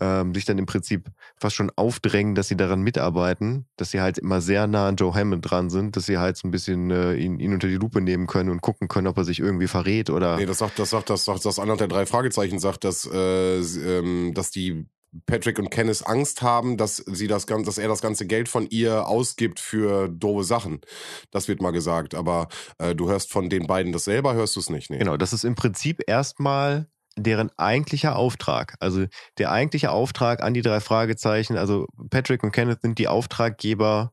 ähm, sich dann im Prinzip fast schon aufdrängen, dass sie daran mitarbeiten, dass sie halt immer sehr nah an Joe Hammond dran sind, dass sie halt so ein bisschen äh, ihn, ihn unter die Lupe nehmen können und gucken können, ob er sich irgendwie verrät oder. Nee, das sagt, das sagt, das sagt, das andere der drei Fragezeichen sagt, dass, äh, ähm, dass die Patrick und Kenneth Angst haben, dass sie das ganze, dass er das ganze Geld von ihr ausgibt für doofe Sachen. Das wird mal gesagt. Aber äh, du hörst von den beiden das selber, hörst du es nicht. Nee. Genau, das ist im Prinzip erstmal deren eigentlicher Auftrag. Also der eigentliche Auftrag an die drei Fragezeichen, also Patrick und Kenneth sind die Auftraggeber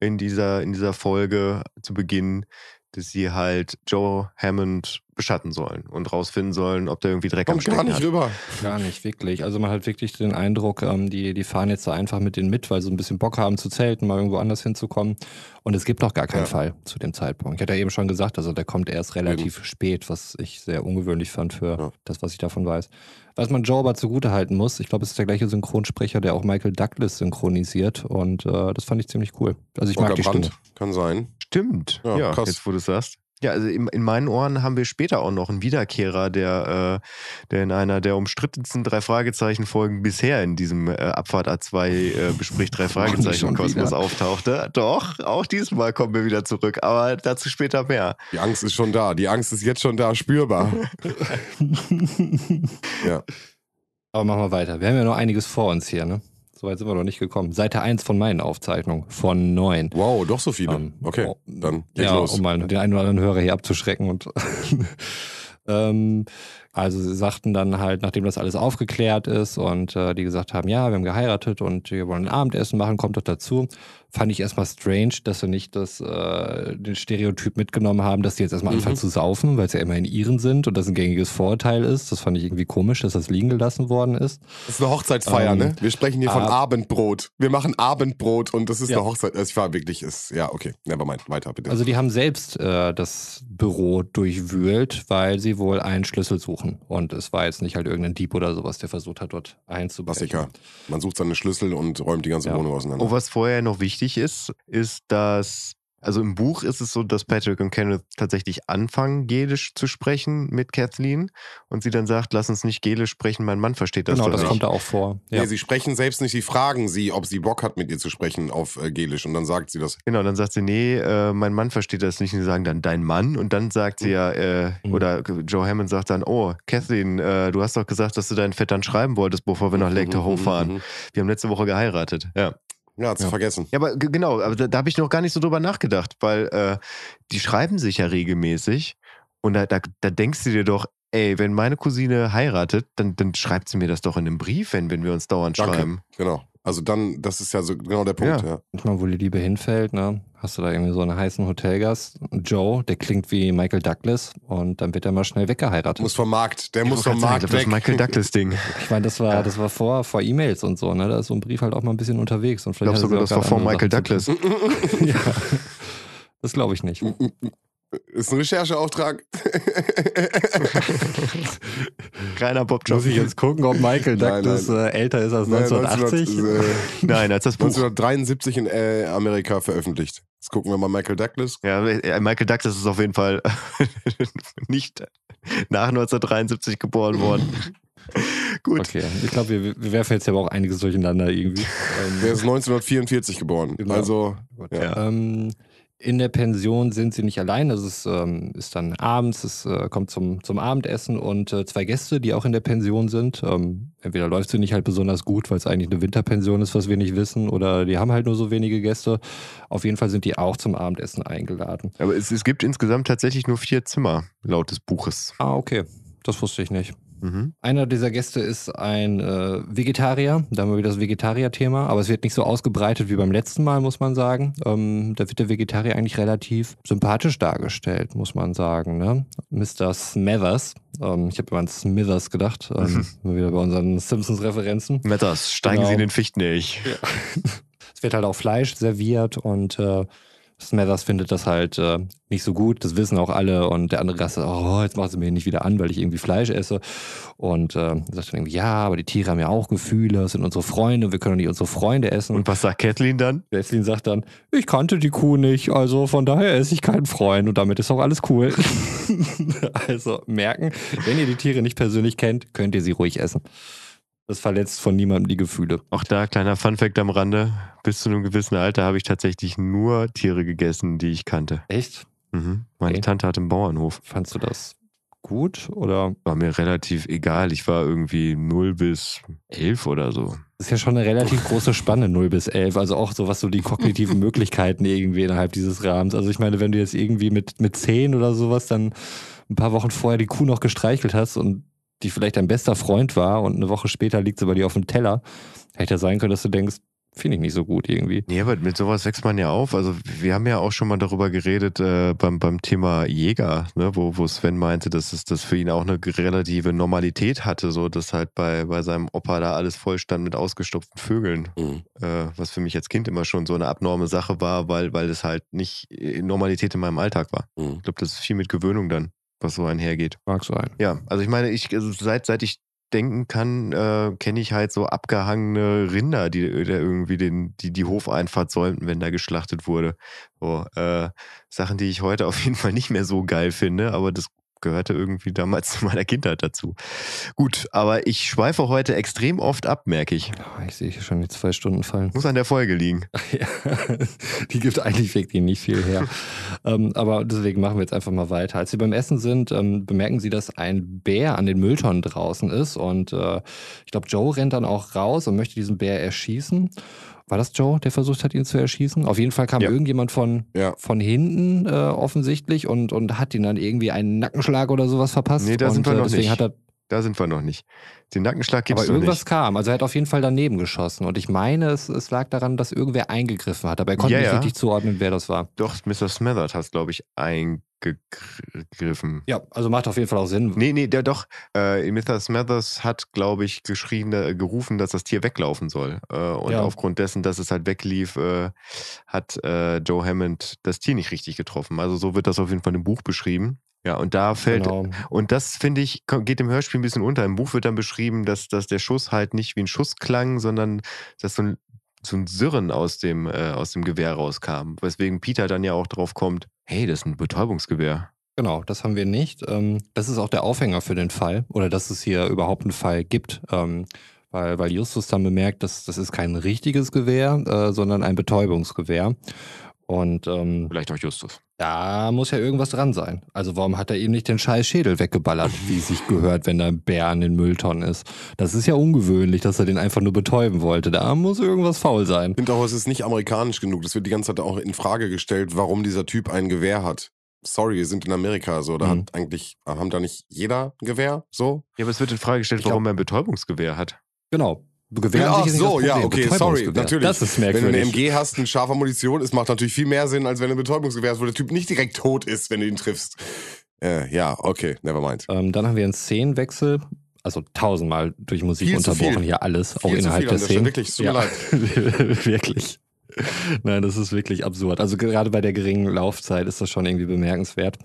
in dieser, in dieser Folge zu Beginn, dass sie halt Joe Hammond beschatten sollen und rausfinden sollen, ob der irgendwie Dreck am Kommt gar Stecken nicht hat. rüber. Gar nicht, wirklich. Also man hat wirklich den Eindruck, ähm, die, die fahren jetzt da einfach mit denen mit, weil sie ein bisschen Bock haben zu zelten, mal irgendwo anders hinzukommen. Und es gibt noch gar keinen Ja. Fall zu dem Zeitpunkt. Ich hatte ja eben schon gesagt, also der kommt erst relativ spät, was ich sehr ungewöhnlich fand für Ja. das, was ich davon weiß. Was man Joe aber zugute halten muss, ich glaube, es ist der gleiche Synchronsprecher, der auch Michael Douglas synchronisiert. Und äh, das fand ich ziemlich cool. Also ich mag Volker die Brandt. Stimme. Kann sein. Stimmt, Ja, ja, krass. jetzt wo du es sagst. Ja, also in, in meinen Ohren haben wir später auch noch einen Wiederkehrer, der, äh, der in einer der umstrittensten drei Fragezeichen-Folgen bisher in diesem äh, Abfahrt A2 äh, bespricht drei [laughs] Fragezeichen-Kosmos wieder. auftauchte. Doch, auch diesmal kommen wir wieder zurück, aber dazu später mehr. Die Angst ist schon da. Die Angst ist jetzt schon da, spürbar. [laughs] ja. Aber machen wir weiter. Wir haben ja noch einiges vor uns hier, ne? Soweit sind wir noch nicht gekommen. Seite 1 von meinen Aufzeichnungen. Von 9. Wow, doch so viele. Ähm, okay, oh, dann leg ja, los. um mal den einen oder anderen Hörer hier abzuschrecken. Und [laughs] ähm, also sie sagten dann halt, nachdem das alles aufgeklärt ist und äh, die gesagt haben, ja, wir haben geheiratet und wir wollen ein Abendessen machen, kommt doch dazu. Fand ich erstmal strange, dass sie nicht das, äh, den Stereotyp mitgenommen haben, dass die jetzt erstmal Mhm. anfangen zu saufen, weil es ja immerhin ihren sind und das ein gängiges Vorurteil ist. Das fand ich irgendwie komisch, dass das liegen gelassen worden ist. Das ist eine Hochzeitsfeier, Ähm, ne? Wir sprechen hier von ab- Abendbrot. Wir machen Abendbrot und das ist Ja. eine Hochzeit. Es war wirklich, ist, ja, okay. Nevermind, weiter bitte. Also die haben selbst äh, das Büro durchwühlt, weil sie wohl einen Schlüssel suchen. Und es war jetzt nicht halt irgendein Dieb oder sowas, der versucht hat, dort einzubrechen. Klassiker. Man sucht seine Schlüssel und räumt die ganze Ja. Wohnung auseinander. Und was vorher noch wichtig ist, ist, dass Also im Buch ist es so, dass Patrick und Kenneth tatsächlich anfangen, Gelisch zu sprechen mit Kathleen und sie dann sagt, lass uns nicht Gelisch sprechen, mein Mann versteht das genau, doch das nicht. kommt da auch vor. Ja. Nee, sie sprechen selbst nicht, sie fragen sie, ob sie Bock hat, mit ihr zu sprechen auf äh, Gelisch. Und dann sagt sie das. Genau, dann sagt sie, nee, äh, mein Mann versteht das nicht. Und sie sagen dann, dein Mann? Und dann sagt sie ja, äh, Mhm. oder Joe Hammond sagt dann, oh, Kathleen, äh, du hast doch gesagt, dass du deinen Vettern schreiben wolltest, bevor wir nach Lake Tahoe fahren. Mhm. Wir haben letzte Woche geheiratet. Ja. Ja, sie Ja. vergessen. Ja, aber genau, aber da, da habe ich noch gar nicht so drüber nachgedacht, weil äh, die schreiben sich ja regelmäßig und da, da, da denkst du dir doch, ey, wenn meine Cousine heiratet, dann, dann schreibt sie mir das doch in einem Brief, wenn, wenn wir uns dauernd Danke. schreiben. Genau. Also dann, das ist ja so genau der Punkt. Ja. Ja. Manchmal, wo die Liebe hinfällt, ne, hast du da irgendwie so einen heißen Hotelgast, Joe, der klingt wie Michael Douglas und dann wird er mal schnell weggeheiratet. Muss vom Markt. Der Ich muss vom Markt sagen, das weg. Michael Douglas-Ding. [laughs] ich meine, das war, das war vor, vor E-Mails und so, ne? Da ist so ein Brief halt auch mal ein bisschen unterwegs. Und Ich glaube vielleicht sogar, hat das war vor Michael Douglas. [laughs] ja. Das glaube ich nicht. [laughs] Ist ein Rechercheauftrag. [laughs] Reiner Bobjob. Muss ich jetzt gucken, ob Michael Douglas nein. Äh, älter ist als Nein, 1980? 1900, äh, [laughs] Nein, als das Buch. 1973 in äh, Amerika veröffentlicht. Jetzt gucken wir mal Michael Douglas. Ja, äh, Michael Douglas ist auf jeden Fall [laughs] nicht nach 1973 geboren worden. Gut. Okay, ich glaube, wir, wir werfen jetzt aber auch einiges durcheinander irgendwie. Der Ähm, ist 1944 geboren. Genau. Also, Ja. ähm, in der Pension sind sie nicht allein. Es ist, ähm, ist dann abends, es äh, kommt zum, zum Abendessen und äh, zwei Gäste, die auch in der Pension sind. Ähm, entweder läuft sie nicht halt besonders gut, weil es eigentlich eine Winterpension ist, was wir nicht wissen, oder die haben halt nur so wenige Gäste. Auf jeden Fall sind die auch zum Abendessen eingeladen. Aber es, es gibt insgesamt tatsächlich nur vier Zimmer, laut des Buches. Ah, okay. Das wusste ich nicht. Mhm. Einer dieser Gäste ist ein äh, Vegetarier. Da haben wir wieder das Vegetarier-Thema. Aber es wird nicht so ausgebreitet wie beim letzten Mal, muss man sagen. Ähm, da wird der Vegetarier eigentlich relativ sympathisch dargestellt, muss man sagen. Ne? Mr. Smethers. Ähm, ich habe immer an Smithers gedacht. Ähm, [laughs] mal wieder bei unseren Simpsons-Referenzen. Matters, steigen Genau. Sie in den Fichtenelch. [laughs] Es wird halt auch Fleisch serviert und äh, Smethers findet das halt äh, nicht so gut, das wissen auch alle und der andere Gast sagt, oh, jetzt macht sie mir nicht wieder an, weil ich irgendwie Fleisch esse und äh, sagt dann irgendwie, ja, aber die Tiere haben ja auch Gefühle, das sind unsere Freunde und wir können doch nicht unsere Freunde essen. Und was sagt Kathleen dann? Leslie sagt dann, ich kannte die Kuh nicht, also von daher esse ich keinen Freund und damit ist auch alles cool. [laughs] [laughs] also merken, wenn ihr die Tiere nicht persönlich kennt, könnt ihr sie ruhig essen. Das verletzt von niemandem die Gefühle. Auch da, kleiner Funfact am Rande. Bis zu einem gewissen Alter habe ich tatsächlich nur Tiere gegessen, die ich kannte. Echt? Mhm. Meine Okay. Tante hat einen Bauernhof. Fandst du das gut oder War mir relativ egal. Ich war irgendwie 0 bis 11 oder so. Das ist ja schon eine relativ große Spanne, 0 bis 11. Also auch so was so die kognitiven [laughs] Möglichkeiten irgendwie innerhalb dieses Rahmens. Also ich meine, wenn du jetzt irgendwie mit, mit 10 oder sowas dann ein paar Wochen vorher die Kuh noch gestreichelt hast und die vielleicht dein bester Freund war und eine Woche später liegt sie bei dir auf dem Teller, hätte ja sein können, dass du denkst, finde ich nicht so gut irgendwie. Nee, aber mit sowas wächst man ja auf. Also wir haben ja auch schon mal darüber geredet äh, beim, beim Thema Jäger, ne, wo, wo Sven meinte, dass es das für ihn auch eine relative Normalität hatte, so dass halt bei, bei seinem Opa da alles voll stand mit ausgestopften Vögeln. Mhm. Äh, was für mich als Kind immer schon so eine abnorme Sache war, weil, weil es halt nicht äh, Normalität in meinem Alltag war. Mhm. Ich glaube, das ist viel mit Gewöhnung dann, was so einhergeht. Mag sein. Ja, also ich meine, ich also seit seit ich denken kann, äh, kenne ich halt so abgehangene Rinder, die, die irgendwie den, die, die Hofeinfahrt säumten, wenn da geschlachtet wurde. So, äh, Sachen, die ich heute auf jeden Fall nicht mehr so geil finde, aber das gehörte irgendwie damals [laughs] zu meiner Kindheit dazu. Gut, aber ich schweife heute extrem oft ab, merke ich. Ah, Ich sehe hier schon die zwei Stunden fallen. Muss an der Folge liegen. [laughs] Ja, die gibt eigentlich wirklich nicht viel her. ähm, aber deswegen machen wir jetzt einfach mal weiter. Als sie beim Essen sind, ähm, bemerken sie, dass ein Bär an den Mülltonnen draußen ist. Und äh, ich glaube, Joe rennt dann auch raus und möchte diesen Bär erschießen. War das Joe, der versucht hat, ihn zu erschießen? Auf jeden Fall kam Ja. irgendjemand von, Ja. von hinten äh, offensichtlich und, und hat ihn dann irgendwie einen Nackenschlag oder sowas verpasst. Nee, da sind und, wir äh, noch deswegen nicht. Hat er, Da sind wir noch nicht. Den Nackenschlag gibt es noch irgendwas nicht. kam. Also er hat auf jeden Fall daneben geschossen. Und ich meine, es, es lag daran, dass irgendwer eingegriffen hat. Aber er konnte Ja, nicht ja. richtig zuordnen, wer das war. Doch, Mr. Smothers hat glaube ich, eingegriffen. Ja, also macht auf jeden Fall auch Sinn. Nee, nee, der doch. Äh, Mr. Smathers hat, glaube ich, geschrien, äh, gerufen, dass das Tier weglaufen soll. Äh, und Ja. aufgrund dessen, dass es halt weglief, äh, hat äh, Joe Hammond das Tier nicht richtig getroffen. Also so wird das auf jeden Fall im Buch beschrieben. Ja, und da fällt, Genau. und das finde ich, geht im Hörspiel ein bisschen unter. Im Buch wird dann beschrieben, dass, dass der Schuss halt nicht wie ein Schuss klang, sondern dass so ein so ein Sirren aus dem, äh, aus dem Gewehr rauskam. Weswegen Peter dann ja auch drauf kommt, hey, das ist ein Betäubungsgewehr. Genau, das haben wir nicht. Ähm, das ist auch der Aufhänger für den Fall oder dass es hier überhaupt einen Fall gibt. Ähm, weil, weil Justus dann bemerkt, dass das ist kein richtiges Gewehr, äh, sondern ein Betäubungsgewehr. Und ähm, Vielleicht auch Justus. da muss ja irgendwas dran sein. Also warum hat er ihm nicht den scheiß Schädel weggeballert, [laughs] wie es sich gehört, wenn da ein Bär an den Mülltonnen ist? Das ist ja ungewöhnlich, dass er den einfach nur betäuben wollte. Da muss irgendwas faul sein. Ich finde auch, es ist nicht amerikanisch genug. Das wird die ganze Zeit auch in Frage gestellt, warum dieser Typ ein Gewehr hat. Sorry, wir sind in Amerika, so. Da Mhm. hat eigentlich, haben da nicht jeder ein Gewehr, so? Ja, aber es wird in Frage gestellt, Ich glaub- warum er ein Betäubungsgewehr hat. Genau. Gewehr an Ach so, ja, okay, sorry, natürlich. Das ist Wenn du eine merkwürdig. MG hast, ein scharfer Munition, es macht natürlich viel mehr Sinn, als wenn du ein Betäubungsgewehr hast, wo der Typ nicht direkt tot ist, wenn du ihn triffst. Äh, ja, okay, never mind. Ähm, dann haben wir einen Szenenwechsel. Also tausendmal durch Musik Viel unterbrochen hier alles, auch Viel zu innerhalb der Szene. wirklich, es tut mir leid. [laughs] wirklich. Nein, das ist wirklich absurd. Also gerade bei der geringen Laufzeit ist das schon irgendwie bemerkenswert.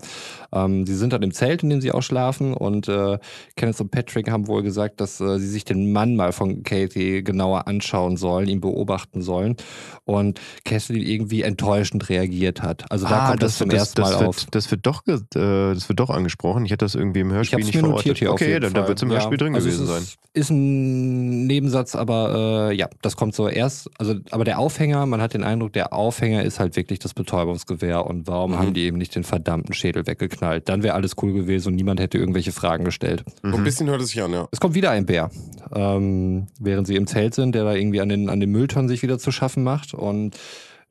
Ähm, sie sind dann im Zelt, in dem sie auch schlafen und äh, Kenneth und Patrick haben wohl gesagt, dass äh, sie sich den Mann mal von Katie genauer anschauen sollen, ihn beobachten sollen und Kathleen irgendwie enttäuschend reagiert hat. Also da kommt das, zum ersten Mal Ah, das auf. Wird, das, wird doch, äh, das wird doch angesprochen. Ich hatte das irgendwie im Ich Hörspiel es nicht mir verortet. notiert hier okay, dann, dann wird es im Ja, Hörspiel drin also gewesen es sein. ist, Ist ein Nebensatz, aber äh, ja, das kommt so erst. Also, aber der Aufhänger, man hat den Eindruck, der Aufhänger ist halt wirklich das Betäubungsgewehr und warum Mhm. haben die eben nicht den verdammten Schädel weggeknallt? Dann wäre alles cool gewesen und niemand hätte irgendwelche Fragen gestellt. So ein Mhm. bisschen hört es sich an, ja. Es kommt wieder ein Bär, ähm, während sie im Zelt sind, der da irgendwie an den, an den Mülltonnen sich wieder zu schaffen macht. Und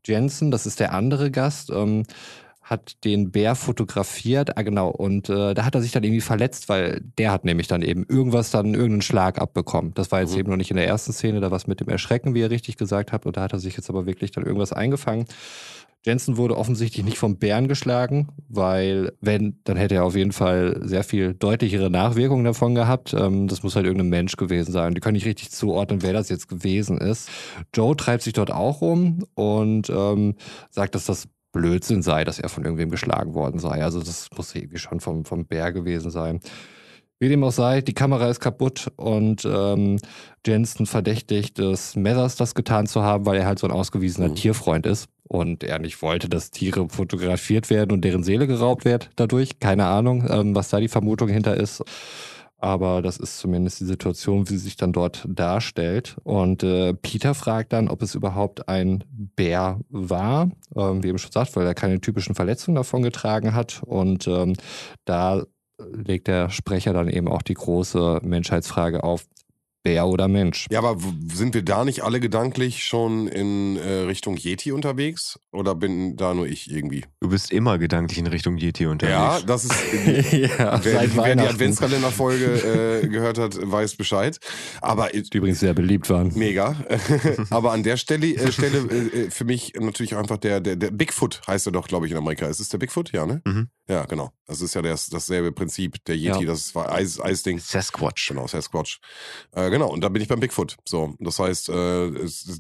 Jensen, das ist der andere Gast, ähm, hat den Bär fotografiert, ah genau, und äh, da hat er sich dann irgendwie verletzt, weil der hat nämlich dann eben irgendwas dann, irgendeinen Schlag abbekommen. Das war jetzt Mhm. eben noch nicht in der ersten Szene, da was mit dem Erschrecken, wie ihr richtig gesagt habt, und da hat er sich jetzt aber wirklich dann irgendwas eingefangen. Jensen wurde offensichtlich nicht vom Bären geschlagen, weil wenn, dann hätte er auf jeden Fall sehr viel deutlichere Nachwirkungen davon gehabt. Ähm, das muss halt irgendein Mensch gewesen sein. Die können nicht richtig zuordnen, wer das jetzt gewesen ist. Joe treibt sich dort auch rum und ähm, sagt, dass das Blödsinn sei, dass er von irgendwem geschlagen worden sei. Also das muss irgendwie schon vom, vom Bär gewesen sein. Wie dem auch sei, die Kamera ist kaputt und ähm, Jensen verdächtigt des Messers, das getan zu haben, weil er halt so ein ausgewiesener Mhm. Tierfreund ist und er nicht wollte, dass Tiere fotografiert werden und deren Seele geraubt wird dadurch. Keine Ahnung, ähm, was da die Vermutung hinter ist. Aber das ist zumindest die Situation, wie sie sich dann dort darstellt. Und äh, Peter fragt dann, ob es überhaupt ein Bär war, ähm, wie eben schon gesagt, weil er keine typischen Verletzungen davon getragen hat. Und ähm, da legt der Sprecher dann eben auch die große Menschheitsfrage auf, Bär oder Mensch. Ja, aber sind wir da nicht alle gedanklich schon in äh, Richtung Yeti unterwegs? Oder bin da nur ich irgendwie? Du bist immer gedanklich in Richtung Yeti Ja, unterwegs. das ist. [laughs] ja, Wer, seit wer die. Adventskalenderfolge äh, gehört hat, weiß Bescheid. Aber Die übrigens sehr beliebt waren. mega. [laughs] Aber an der Stelle, äh, Stelle äh, äh, für mich natürlich auch einfach der, der, der Bigfoot heißt er doch, glaube ich, in Amerika. Ist es der Bigfoot? Ja, ne? Mhm. Ja, genau. Das ist ja das, dasselbe Prinzip. Der Yeti, Ja. das war Eis, Eisding. Sasquatch. Genau, Sasquatch. Äh, genau, und da bin ich beim Bigfoot. So, das heißt, äh,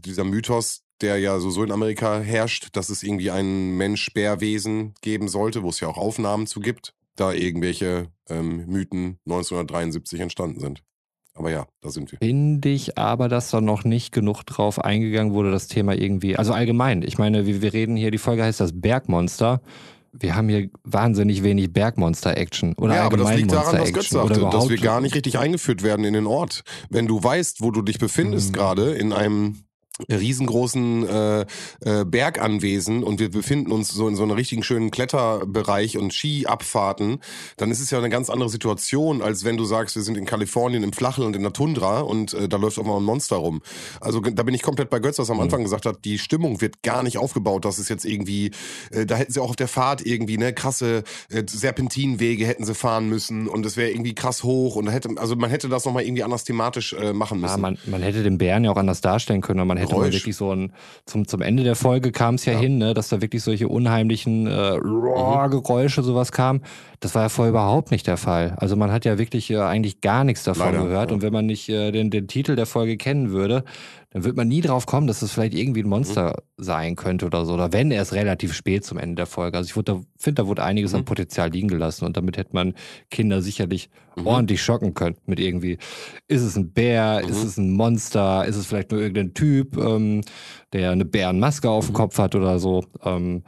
dieser Mythos, der ja so, so in Amerika herrscht, dass es irgendwie ein Mensch-Bär-Wesen geben sollte, wo es ja auch Aufnahmen zu gibt, da irgendwelche ähm, Mythen 1973 entstanden sind. Aber ja, da sind wir. Finde ich aber, dass da noch nicht genug drauf eingegangen wurde, das Thema irgendwie. Also allgemein, ich meine, wir, wir reden hier, die Folge heißt das Bergmonster. Wir haben hier wahnsinnig wenig Bergmonster-Action oder ja, aber das liegt daran, was Götz sagte, dass wir gar nicht richtig eingeführt werden in den Ort. Wenn du weißt, wo du dich befindest Mhm. gerade, in einem riesengroßen äh, äh, Berganwesen und wir befinden uns so in so einem richtigen schönen Kletterbereich und Skiabfahrten, dann ist es ja eine ganz andere Situation, als wenn du sagst, wir sind in Kalifornien im Flachland in der Tundra und äh, da läuft auch mal ein Monster rum. Also da bin ich komplett bei Götz, was er am Mhm. Anfang gesagt hat, die Stimmung wird gar nicht aufgebaut, dass es jetzt irgendwie, äh, da hätten sie auch auf der Fahrt irgendwie ne krasse äh, Serpentinwege hätten sie fahren müssen und es wäre irgendwie krass hoch und da hätte, also man hätte das nochmal irgendwie anders thematisch äh, machen müssen. Ja, man, man hätte den Bären ja auch anders darstellen können. und Man hätte mal Geräusch. wirklich so ein, zum, zum Ende der Folge kam es ja, Ja. hin, ne, dass da wirklich solche unheimlichen äh, Mhm. Roar-Geräusche sowas kam. Das war ja vorher überhaupt nicht der Fall. Also man hat ja wirklich äh, eigentlich gar nichts davon Leider, gehört. ja. Und wenn man nicht äh, den, den Titel der Folge kennen würde, dann wird man nie drauf kommen, dass es vielleicht irgendwie ein Monster sein könnte oder so. Oder wenn erst relativ spät zum Ende der Folge. Also ich da- finde, da wurde einiges an Mhm. Potenzial liegen gelassen und damit hätte man Kinder sicherlich Mhm. ordentlich schocken können mit irgendwie, ist es ein Bär, Mhm. ist es ein Monster, ist es vielleicht nur irgendein Typ. Ähm, der eine Bärenmaske auf dem Mhm. Kopf hat oder so. Ähm,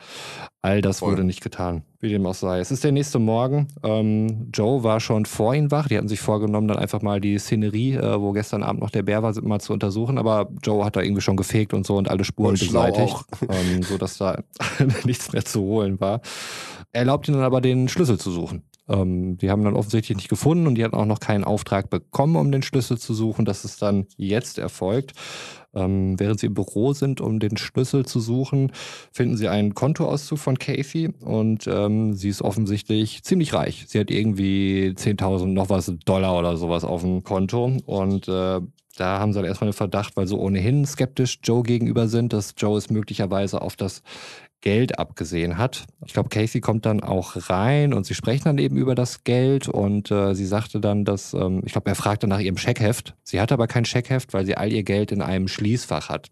all das Voll. wurde nicht getan, wie dem auch sei. Es ist der nächste Morgen. Ähm, Joe war schon vor ihm wach. Die hatten sich vorgenommen, dann einfach mal die Szenerie, äh, wo gestern Abend noch der Bär war, mal zu untersuchen. Aber Joe hat da irgendwie schon gefegt und so und alle Spuren schlau beseitigt, [laughs] ähm, sodass da [laughs] nichts mehr zu holen war. Er erlaubt ihnen dann aber, den Schlüssel zu suchen. Ähm, die haben dann offensichtlich nicht gefunden und die hatten auch noch keinen Auftrag bekommen, um den Schlüssel zu suchen. Das ist dann jetzt erfolgt. Ähm, während sie im Büro sind, um den Schlüssel zu suchen, finden sie einen Kontoauszug von Kathy und ähm, sie ist offensichtlich ziemlich reich. Sie hat irgendwie 10.000 noch was Dollar oder sowas auf dem Konto und äh, da haben sie dann erstmal den Verdacht, weil sie ohnehin skeptisch Joe gegenüber sind, dass Joe es möglicherweise auf das Geld abgesehen hat. Ich glaube, Casey kommt dann auch rein und sie sprechen dann eben über das Geld und äh, sie sagte dann, dass, ähm, ich glaube, er fragte nach ihrem Scheckheft. Sie hat aber kein Scheckheft, weil sie all ihr Geld in einem Schließfach hat.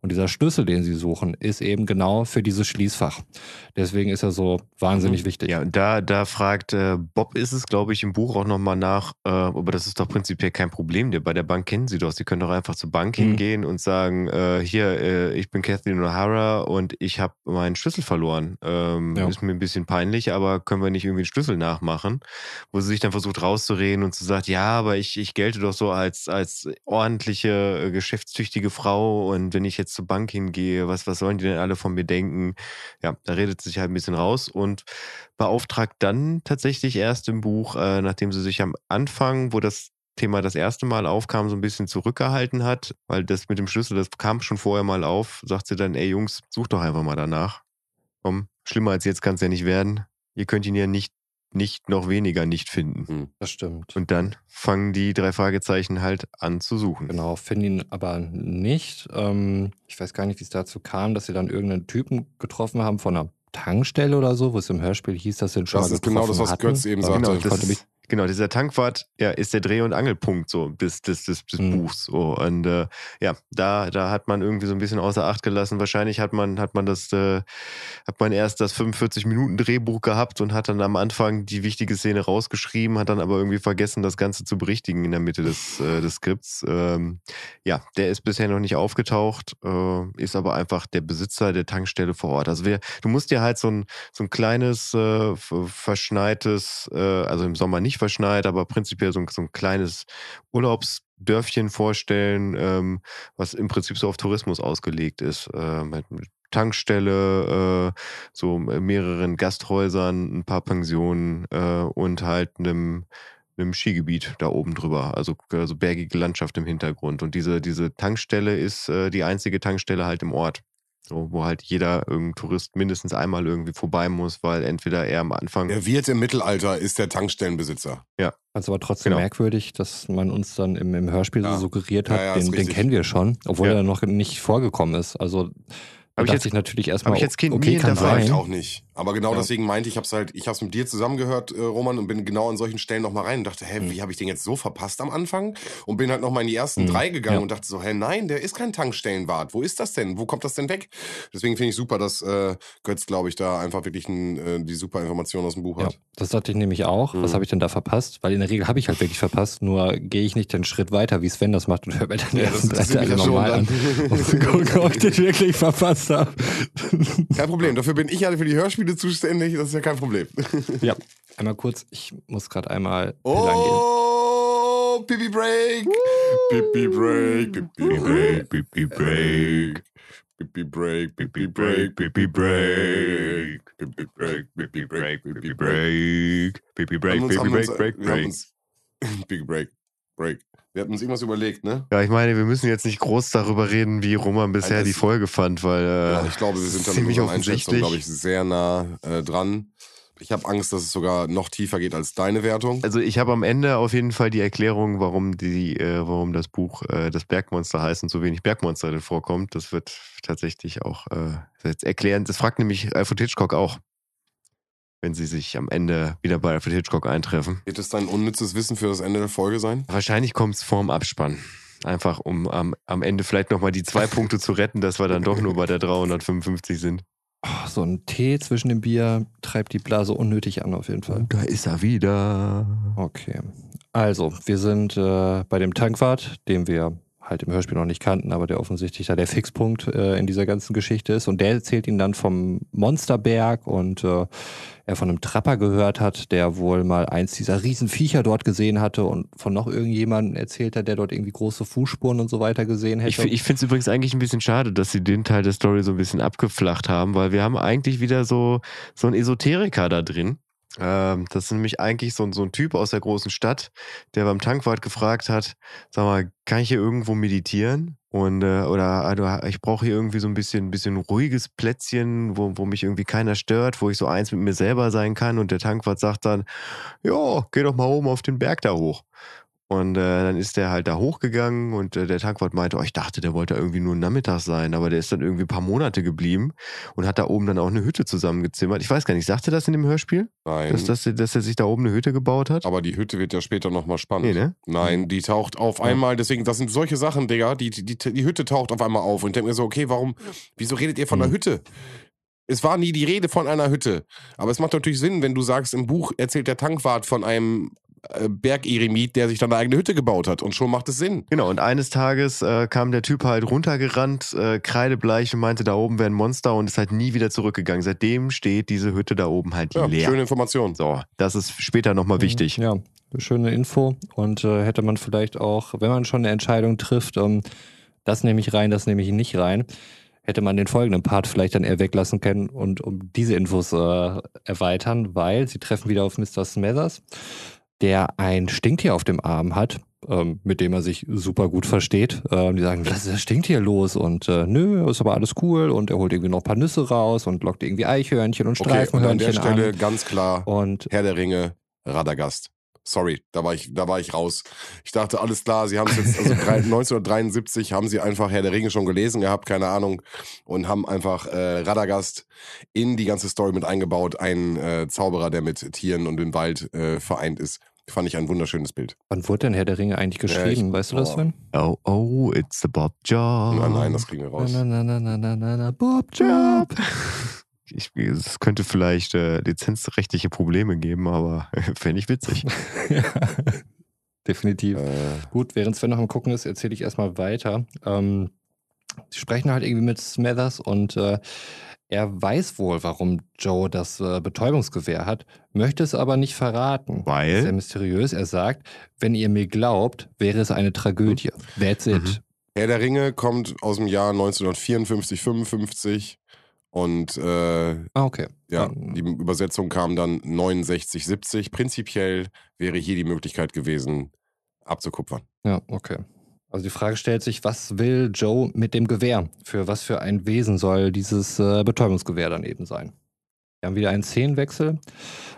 Und dieser Schlüssel, den sie suchen, ist eben genau für dieses Schließfach. Deswegen ist er so wahnsinnig wichtig. Ja, da, da fragt äh, Bob, ist es, glaube ich, im Buch auch nochmal nach, äh, aber das ist doch prinzipiell kein Problem. Bei der Bank kennen sie doch. Sie können doch einfach zur Bank Mhm. hingehen und sagen, äh, hier, äh, ich bin Kathleen O'Hara und ich habe meinen Schlüssel verloren. Ähm, Ja. Ist mir ein bisschen peinlich, aber können wir nicht irgendwie den Schlüssel nachmachen? Wo sie sich dann versucht rauszureden und zu sagt, ja, aber ich, ich gelte doch so als, als ordentliche, äh, geschäftstüchtige Frau und wenn ich jetzt zur Bank hingehe, was, was sollen die denn alle von mir denken? Ja, da redet sie sich halt ein bisschen raus und beauftragt dann tatsächlich erst im Buch, äh, nachdem sie sich am Anfang, wo das Thema das erste Mal aufkam, so ein bisschen zurückgehalten hat, weil das mit dem Schlüssel, das kam schon vorher mal auf, sagt sie dann, ey Jungs, sucht doch einfach mal danach. Komm, schlimmer als jetzt kann es ja nicht werden. Ihr könnt ihn ja nicht, nicht noch weniger nicht finden. Das stimmt. Und dann fangen die drei Fragezeichen halt an zu suchen. Genau, finden ihn aber nicht. Ähm, ich weiß gar nicht, wie es dazu kam, dass sie dann irgendeinen Typen getroffen haben von einer Tankstelle oder so, wo es im Hörspiel hieß, dass sie ihn schon Das mal ist genau das, getroffen was hatten. Götz eben sagte. Genau, ich konnte mich genau, dieser Tankwart ja, ist der Dreh- und Angelpunkt so des, des, des, des Mhm. Buchs. So. Und äh, ja, da, da hat man irgendwie so ein bisschen außer Acht gelassen. Wahrscheinlich hat man, hat man das, äh, hat man erst das 45 Minuten Drehbuch gehabt und hat dann am Anfang die wichtige Szene rausgeschrieben, hat dann aber irgendwie vergessen, das Ganze zu berichtigen in der Mitte des, äh, des Skripts. Ähm, ja, der ist bisher noch nicht aufgetaucht, äh, ist aber einfach der Besitzer der Tankstelle vor Ort. Also wir, du musst dir halt so ein, so ein kleines, äh, verschneites, äh, also im Sommer nicht verschneit, aber prinzipiell so ein, so ein kleines Urlaubsdörfchen vorstellen, ähm, was im Prinzip so auf Tourismus ausgelegt ist. Äh, mit, mit Tankstelle, äh, so mehreren Gasthäusern, ein paar Pensionen äh, und halt einem einem Skigebiet da oben drüber, also, also bergige Landschaft im Hintergrund. Und diese, diese Tankstelle ist äh, die einzige Tankstelle halt im Ort. So, wo halt jeder irgendein Tourist mindestens einmal irgendwie vorbei muss, weil entweder er am Anfang. Der Wirt im Mittelalter ist der Tankstellenbesitzer. Also aber trotzdem Genau. merkwürdig, dass man uns dann im, im Hörspiel Ja. so suggeriert hat, Ja, ja, den, den kennen wir schon, obwohl Ja. er noch nicht vorgekommen ist. Also da Hab ich jetzt- ich natürlich erstmal, hab ich jetzt Kind okay, nie kann sein. auch nicht. Aber genau Ja. deswegen meinte ich, ich hab's halt, ich hab's mit dir zusammengehört, äh, Roman, und bin genau an solchen Stellen nochmal rein und dachte, hä, Mhm. wie habe ich den jetzt so verpasst am Anfang? Und bin halt nochmal in die ersten Mhm. drei gegangen Ja. und dachte so, hä, nein, der ist kein Tankstellenwart. Wo ist das denn? Wo kommt das denn weg? Deswegen finde ich super, dass äh, Götz, glaube ich, da einfach wirklich ein, äh, die super Information aus dem Buch Ja, hat. das dachte ich nämlich auch. Was Mhm. habe ich denn da verpasst? Weil in der Regel habe ich halt wirklich verpasst, nur gehe ich nicht den Schritt weiter, wie Sven das macht und höre mir dann die ersten drei schon nochmal an, zu gucken, ob ich den wirklich verpasst habe. [laughs] [laughs] Kein Problem, dafür bin ich ja für die Hörspiele zuständig, das ist ja kein Problem. [laughs] ja, einmal kurz, ich muss gerade einmal. Oh, Pipi Break! Pipi Break, Pipi Break, Pipi Break. Pipi Break, Pipi Break, Pipi Break. Pipi Break, Pipi Break, Pipi Break. Wir Break, haben Break, Break, [laughs] Break. Pipi Break, Break. Wir hatten uns irgendwas überlegt, ne? Ja, ich meine, wir müssen jetzt nicht groß darüber reden, wie Roman bisher das- die Folge fand, weil äh, Ja, ich glaube, wir sind dann mit offensichtlich. glaube ich, sehr nah äh, dran. Ich habe Angst, dass es sogar noch tiefer geht als deine Wertung. Also ich habe am Ende auf jeden Fall die Erklärung, warum die, äh, warum das Buch äh, das Bergmonster heißt und so wenig Bergmonster drin vorkommt. Das wird tatsächlich auch äh, erklären. Das fragt nämlich Alfred Hitchcock auch, wenn sie sich am Ende wieder bei Alfred Hitchcock eintreffen. Wird es dein unnützes Wissen für das Ende der Folge sein? Wahrscheinlich kommt es vorm Abspann. Einfach um am, am Ende vielleicht nochmal die zwei Punkte zu retten, dass wir dann doch nur bei der 355 sind. Oh, so ein Tee zwischen dem Bier treibt die Blase unnötig an, auf jeden Fall. da ist er wieder. Okay. Also, wir sind äh, bei dem Tankwart, dem wir halt im Hörspiel noch nicht kannten, aber der offensichtlich da der Fixpunkt äh, in dieser ganzen Geschichte ist. Und der erzählt ihnen dann vom Monsterberg und äh, er von einem Trapper gehört hat, der wohl mal eins dieser Riesenviecher dort gesehen hatte und von noch irgendjemandem erzählt hat, der dort irgendwie große Fußspuren und so weiter gesehen hätte. Ich, ich finde es übrigens eigentlich ein bisschen schade, dass sie den Teil der Story so ein bisschen abgeflacht haben, weil wir haben eigentlich wieder so, so einen Esoteriker da drin. Ähm, das ist nämlich eigentlich so, so ein Typ aus der großen Stadt, der beim Tankwart gefragt hat, sag mal, kann ich hier irgendwo meditieren? Und äh, oder also, ich brauche hier irgendwie so ein bisschen, bisschen ruhiges Plätzchen, wo, wo mich irgendwie keiner stört, wo ich so eins mit mir selber sein kann. Und der Tankwart sagt dann, ja, geh doch mal oben auf den Berg da hoch. Und äh, dann ist der halt da hochgegangen und äh, der Tankwart meinte, oh, ich dachte, der wollte irgendwie nur Nachmittag sein, aber der ist dann irgendwie ein paar Monate geblieben und hat da oben dann auch eine Hütte zusammengezimmert. Ich weiß gar nicht, sagte das in dem Hörspiel? Nein. Dass, dass, dass er sich da oben eine Hütte gebaut hat? aber die Hütte wird ja später nochmal spannend. Nee, ne? Nein, die taucht auf einmal, deswegen, das sind solche Sachen, Digga, die, die, die, die Hütte taucht auf einmal auf und ich denke mir so, okay, warum, wieso redet ihr von einer Mhm. Hütte? Es war nie die Rede von einer Hütte. Aber es macht natürlich Sinn, wenn du sagst, im Buch erzählt der Tankwart von einem Bergeremit, der sich dann eine eigene Hütte gebaut hat. Und schon macht es Sinn. Genau, und eines Tages äh, kam der Typ halt runtergerannt, äh, kreidebleich und meinte, da oben wäre ein Monster und ist halt nie wieder zurückgegangen. Seitdem steht diese Hütte da oben halt Ja, leer. schöne Information. So, das ist später nochmal wichtig. Ja, schöne Info. Und äh, hätte man vielleicht auch, wenn man schon eine Entscheidung trifft, um, das nehme ich rein, das nehme ich nicht rein, hätte man den folgenden Part vielleicht dann eher weglassen können und um diese Infos äh, erweitern, weil sie treffen wieder auf Mr. Smathers, der ein Stinktier auf dem Arm hat. Ähm, mit dem er sich super gut versteht. Ähm, die sagen, was ist das Stinktier los? Und äh, nö, ist aber alles cool. Und er holt irgendwie noch ein paar Nüsse raus und lockt irgendwie Eichhörnchen und Okay, und an der Streifenhörnchen Stelle an. ganz klar, Und Herr der Ringe, Radagast. Sorry, da war ich, da war ich raus. Ich dachte, alles klar, sie haben es jetzt, also drei- [laughs] 1973 haben sie einfach Herr der Ringe schon gelesen gehabt, keine Ahnung, und haben einfach äh, Radagast in die ganze Story mit eingebaut. Ein äh, Zauberer, der mit Tieren und dem Wald äh, vereint ist. Fand ich ein wunderschönes Bild. Wann wurde denn Herr der Ringe eigentlich Ja, geschrieben? ich- weißt du das, boah. Sven? Oh, oh, it's the Bob Job. Nein, nein, das kriegen wir raus. Na, na, na, na, na, na, na, Bob Job. [laughs] Ich, es könnte vielleicht äh, lizenzrechtliche Probleme geben, aber [laughs] fände ich witzig. [laughs] ja, definitiv. Äh, Gut, während Sven noch am Gucken ist, erzähle ich erstmal weiter. Ähm, sie sprechen halt irgendwie mit Smathers und äh, er weiß wohl, warum Joe das äh, Betäubungsgewehr hat, möchte es aber nicht verraten. Weil? Sehr mysteriös. Er sagt, wenn ihr mir glaubt, wäre es eine Tragödie. That's it. Mhm. Herr der Ringe kommt aus dem Jahr 1954, 55 und äh, Ah, okay. Ja, die Übersetzung kam dann 69, 70. Prinzipiell wäre hier die Möglichkeit gewesen, abzukupfern. Ja, okay. Also die Frage stellt sich, was will Joe mit dem Gewehr? Für was für ein Wesen soll dieses äh, Betäubungsgewehr dann eben sein? Wir haben wieder einen Szenenwechsel.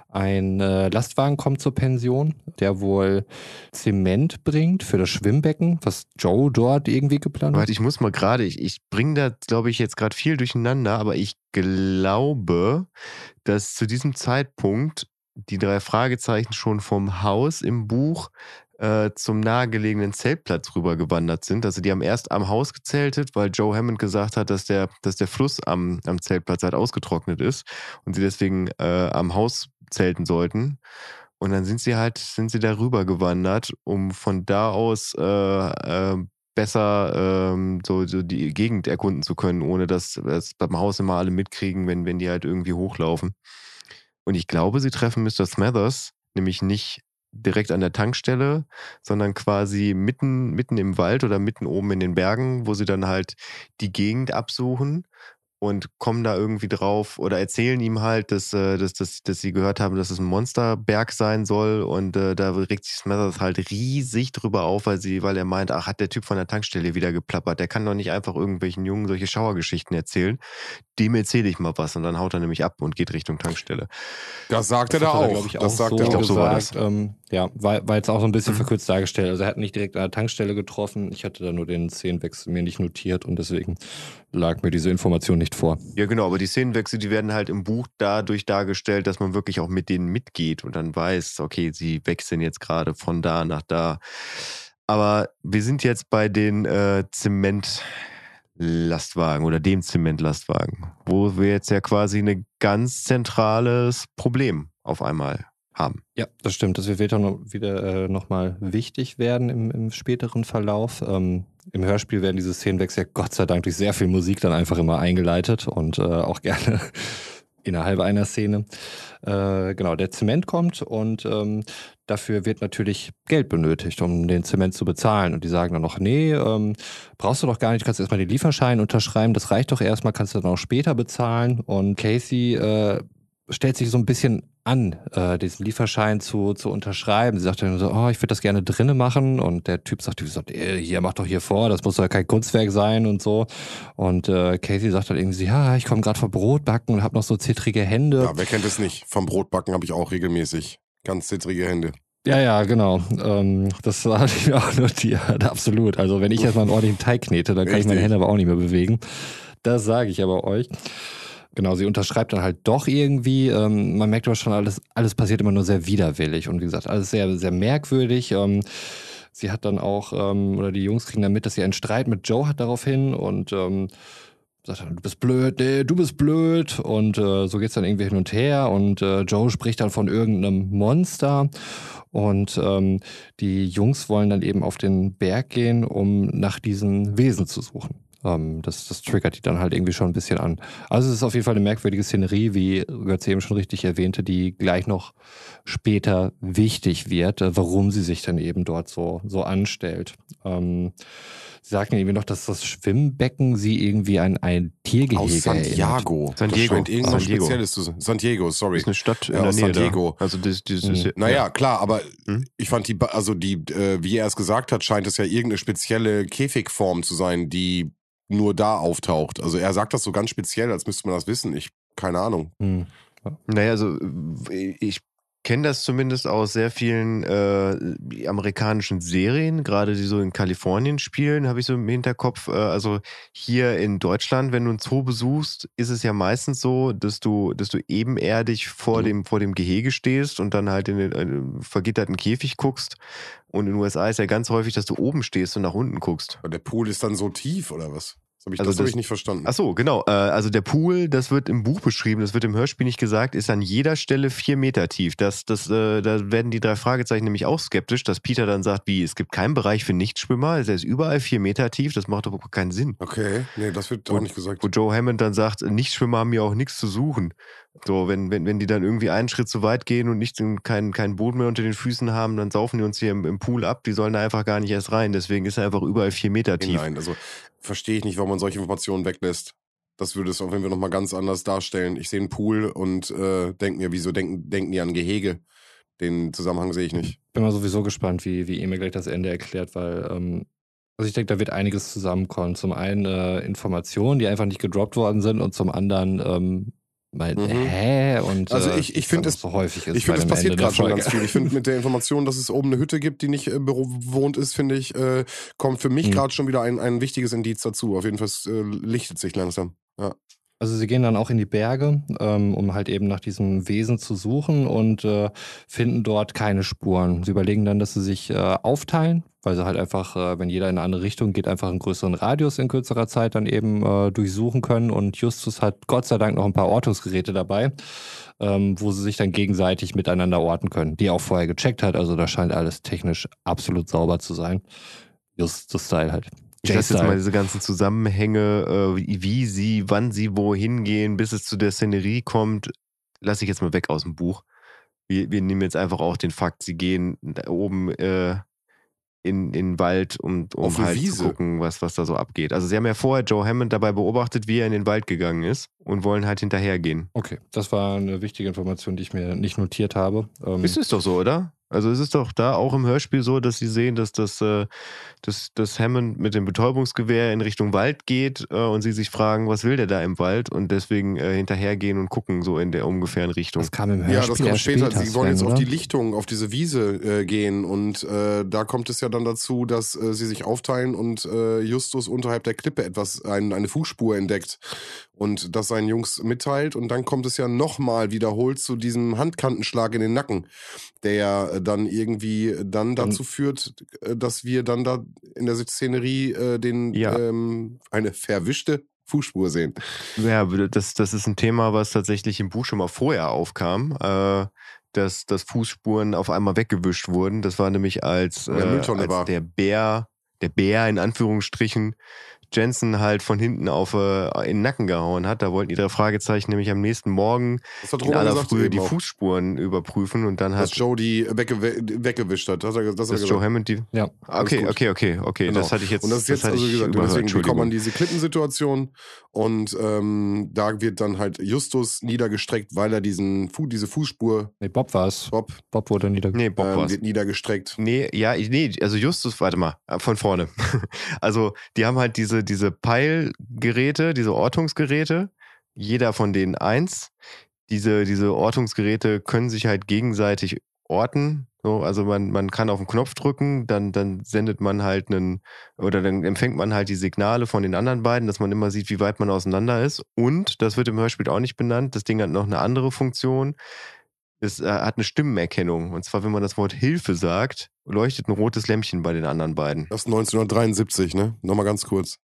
Ein äh, Lastwagen kommt zur Pension, der wohl Zement bringt für das Schwimmbecken, was Joe dort irgendwie geplant hat. Warte, ich muss mal gerade, ich, ich bringe da, glaube ich, jetzt gerade viel durcheinander, aber ich glaube, dass zu diesem Zeitpunkt die drei Fragezeichen schon vom Haus im Buch äh, zum nahegelegenen Zeltplatz rübergewandert sind. Also die haben erst am Haus gezeltet, weil Joe Hammond gesagt hat, dass der, dass der Fluss am, am Zeltplatz halt ausgetrocknet ist und sie deswegen äh, am Haus zelten sollten. Und dann sind sie halt, sind sie da rüber gewandert, um von da aus äh, äh, besser ähm, so, so die Gegend erkunden zu können, ohne dass es beim Haus immer alle mitkriegen, wenn, wenn die halt irgendwie hochlaufen. Und ich glaube, sie treffen Mr. Smathers, nämlich nicht direkt an der Tankstelle, sondern quasi mitten, mitten im Wald oder mitten oben in den Bergen, wo sie dann halt die Gegend absuchen und kommen da irgendwie drauf oder erzählen ihm halt, dass, äh, dass, dass, dass sie gehört haben, dass es ein Monsterberg sein soll und äh, da regt sich Smathers halt riesig drüber auf, weil sie, weil er meint, ach, hat der Typ von der Tankstelle wieder geplappert, der kann doch nicht einfach irgendwelchen Jungen solche Schauergeschichten erzählen. Dem erzähle ich mal was und dann haut er nämlich ab und geht Richtung Tankstelle. Das sagt er Das da hat auch. glaub ich, das sagt so er Ich glaub, auch. so war gesagt. Ähm, ja, war jetzt auch so ein bisschen verkürzt dargestellt. Also er hat nicht direkt an der Tankstelle getroffen. Ich hatte da nur den Szenenwechsel mir nicht notiert und deswegen lag mir diese Information nicht vor. Ja, genau, aber die Szenenwechsel, die werden halt im Buch dadurch dargestellt, dass man wirklich auch mit denen mitgeht und dann weiß, okay, sie wechseln jetzt gerade von da nach da. Aber wir sind jetzt bei den äh, Zementlastwagen oder dem Zementlastwagen, wo wir jetzt ja quasi ein ganz zentrales Problem auf einmal haben. Ja, das stimmt. Das wird dann wieder äh, nochmal wichtig werden im, im späteren Verlauf. Ähm, Im Hörspiel werden diese Szenenwechsel Gott sei Dank durch sehr viel Musik dann einfach immer eingeleitet und äh, auch [laughs] gerne innerhalb einer Szene. Äh, genau, der Zement kommt und ähm, dafür wird natürlich Geld benötigt, um den Zement zu bezahlen. Und die sagen dann noch, nee, ähm, brauchst du doch gar nicht, kannst erstmal den Lieferschein unterschreiben, das reicht doch erstmal, kannst du dann auch später bezahlen. Und Casey äh, stellt sich so ein bisschen an, äh, diesen Lieferschein zu, zu unterschreiben. Sie sagt dann so, oh, ich würde das gerne drinnen machen. Und der Typ sagt, hier, mach doch hier vor, das muss doch kein Kunstwerk sein und so. Und äh, Casey sagt dann irgendwie, ja, ich komme gerade vom Brotbacken und habe noch so zittrige Hände. Ja, wer kennt es nicht? Vom Brotbacken habe ich auch regelmäßig ganz zittrige Hände. Ja, ja, genau. Ähm, das [laughs] hatte ich mir auch notiert, absolut. Also wenn ich jetzt mal einen ordentlichen Teig knete, dann kann Richtig. ich meine Hände aber auch nicht mehr bewegen. Das sage ich aber euch. Genau, sie unterschreibt dann halt doch irgendwie. Ähm, man merkt aber schon, alles, alles passiert immer nur sehr widerwillig und wie gesagt, alles sehr, sehr merkwürdig. Ähm, sie hat dann auch, ähm, oder die Jungs kriegen dann mit, dass sie einen Streit mit Joe hat daraufhin und ähm, sagt dann, du bist blöd, nee, du bist blöd. Und äh, so geht's dann irgendwie hin und her. Und äh, Joe spricht dann von irgendeinem Monster. Und ähm, die Jungs wollen dann eben auf den Berg gehen, um nach diesen Wesen zu suchen. Ähm, das, das triggert die dann halt irgendwie schon ein bisschen an. Also es ist auf jeden Fall eine merkwürdige Szenerie, wie Götz eben schon richtig erwähnte, die gleich noch später wichtig wird, äh, warum sie sich dann eben dort so, so anstellt. Ähm, Sie sagten irgendwie noch, dass das Schwimmbecken sie irgendwie an ein Tiergehege Aus Santiago. Erinnert. San Diego. Das irgendwas San Spezielles zu sein. San Diego, sorry. Das ist eine Stadt in ja, der aus Nähe San Diego. Da. Also das, das, das, hm. Naja, klar, aber hm? ich fand die, also die, äh, wie er es gesagt hat, scheint es ja irgendeine spezielle Käfigform zu sein, die nur da auftaucht. Also er sagt das so ganz speziell, als müsste man das wissen. Ich, keine Ahnung. Hm. Naja, also ich kenne das zumindest aus sehr vielen äh, amerikanischen Serien, gerade die so in Kalifornien spielen, habe ich so im Hinterkopf. Äh, also hier in Deutschland, wenn du einen Zoo besuchst, ist es ja meistens so, dass du, dass du ebenerdig vor mhm. dem vor dem Gehege stehst und dann halt in den äh, vergitterten Käfig guckst. Und in den USA ist ja ganz häufig, dass du oben stehst und nach unten guckst. Der Pool ist dann so tief oder was? Das habe ich, also das, das hab ich nicht verstanden. Ach so, genau. Äh, also der Pool, das wird im Buch beschrieben, das wird im Hörspiel nicht gesagt, ist an jeder Stelle vier Meter tief. Das, das, äh, da werden die drei Fragezeichen nämlich auch skeptisch, dass Peter dann sagt, wie, es gibt keinen Bereich für Nichtschwimmer, der ist überall vier Meter tief, das macht doch keinen Sinn. Okay, nee, das wird auch nicht gesagt. Wo Joe Hammond dann sagt, Nichtschwimmer haben hier auch nichts zu suchen. So, wenn, wenn, wenn die dann irgendwie einen Schritt zu weit gehen und nicht keinen kein Boden mehr unter den Füßen haben, dann saufen die uns hier im, im, Pool ab. Die sollen da einfach gar nicht erst rein. Deswegen ist er einfach überall vier Meter tief. Nein, also verstehe ich nicht, warum man solche Informationen weglässt. Das würde es auf jeden Fall nochmal ganz anders darstellen. Ich sehe einen Pool und äh, denke mir, wieso denken, denken die an Gehege? Den Zusammenhang sehe ich nicht. Bin mal sowieso gespannt, wie, wie Emil gleich das Ende erklärt, weil ähm, also ich denke, da wird einiges zusammenkommen. Zum einen äh, Informationen, die einfach nicht gedroppt worden sind und zum anderen ähm, weil, mhm. hä? Und, also ich, ich finde es so häufig ist Ich finde, es passiert gerade schon ganz viel. Ich finde, mit der Information, dass es oben eine Hütte gibt, die nicht äh, bewohnt ist, finde ich, äh, kommt für mich mhm. gerade schon wieder ein, ein wichtiges Indiz dazu. Auf jeden Fall äh, lichtet sich langsam. Ja. Also sie gehen dann auch in die Berge, ähm, um halt eben nach diesem Wesen zu suchen und äh, finden dort keine Spuren. Sie überlegen dann, dass sie sich äh, aufteilen, weil sie halt einfach, äh, wenn jeder in eine andere Richtung geht, einfach einen größeren Radius in kürzerer Zeit dann eben äh, durchsuchen können. Und Justus hat Gott sei Dank noch ein paar Ortungsgeräte dabei, ähm, wo sie sich dann gegenseitig miteinander orten können, die er auch vorher gecheckt hat. Also da scheint alles technisch absolut sauber zu sein. Justus-Style halt. Ich lasse jetzt mal diese ganzen Zusammenhänge, äh, wie sie, wann sie wohin gehen, bis es zu der Szenerie kommt, lasse ich jetzt mal weg aus dem Buch. Wir, wir nehmen jetzt einfach auch den Fakt, sie gehen da oben äh, in, in den Wald, um, um halt Wiese. zu gucken, was, was da so abgeht. Also sie haben ja vorher Joe Hammond dabei beobachtet, wie er in den Wald gegangen ist und wollen halt hinterhergehen. Okay, das war eine wichtige Information, die ich mir nicht notiert habe. Ähm, ist es doch so, oder? Also es ist doch da auch im Hörspiel so, dass sie sehen, dass das, äh, dass, dass Hammond mit dem Betäubungsgewehr in Richtung Wald geht äh, und sie sich fragen, was will der da im Wald und deswegen äh, hinterhergehen und gucken so in der ungefähren Richtung. Das kam im Hörspiel. Ja, das kommt später. Sie wollen jetzt auf die Lichtung, auf diese Wiese äh, gehen und äh, da kommt es ja dann dazu, dass äh, sie sich aufteilen und äh, Justus unterhalb der Klippe etwas, ein, eine Fußspur entdeckt und das seinen Jungs mitteilt und dann kommt es ja nochmal wiederholt zu diesem Handkantenschlag in den Nacken, der ja dann irgendwie dann dazu führt, äh, dass wir dann da in der Szenerie äh, den ja. ähm, eine verwischte Fußspur sehen. Ja, das, das ist ein Thema, was tatsächlich im Buch schon mal vorher aufkam. Äh, dass, dass Fußspuren auf einmal weggewischt wurden. Das war nämlich als, äh, als der Bär der Bär in Anführungsstrichen Jensen halt von hinten auf äh, in den Nacken gehauen hat. Da wollten die drei Fragezeichen nämlich am nächsten Morgen Das in aller gesagt Frühe die auch, Fußspuren überprüfen und dann dass hat Joe die weggew weggewischt hat. Das hat er, das hat er dass Joe. Hammond die. Ja. Okay, okay, okay, okay. Genau. Das hatte ich jetzt. Und das ist jetzt, hatte also gesagt, überhört, deswegen wir kommen an Entschuldigung. diese Klippensituation und ähm, da wird dann halt Justus niedergestreckt, weil er diesen Fu diese Fußspur, Nee, Bob war es. Bob, Bob wurde nieder. Nee, Bob ähm, war's. wird niedergestreckt. Nee, ja, ich- nee, also Justus, warte mal, äh, von vorne. [laughs] Also, die haben halt diese, diese Peilgeräte, diese Ortungsgeräte, jeder von denen eins. Diese, diese Ortungsgeräte können sich halt gegenseitig orten. So, also man, man kann auf den Knopf drücken, dann, dann sendet man halt einen, oder dann empfängt man halt die Signale von den anderen beiden, dass man immer sieht, wie weit man auseinander ist. Und, das wird im Hörspiel auch nicht benannt, das Ding hat noch eine andere Funktion. Es äh, hat eine Stimmenerkennung. Und zwar, wenn man das Wort Hilfe sagt, leuchtet ein rotes Lämpchen bei den anderen beiden. Das ist 1973, ne? Nochmal ganz kurz.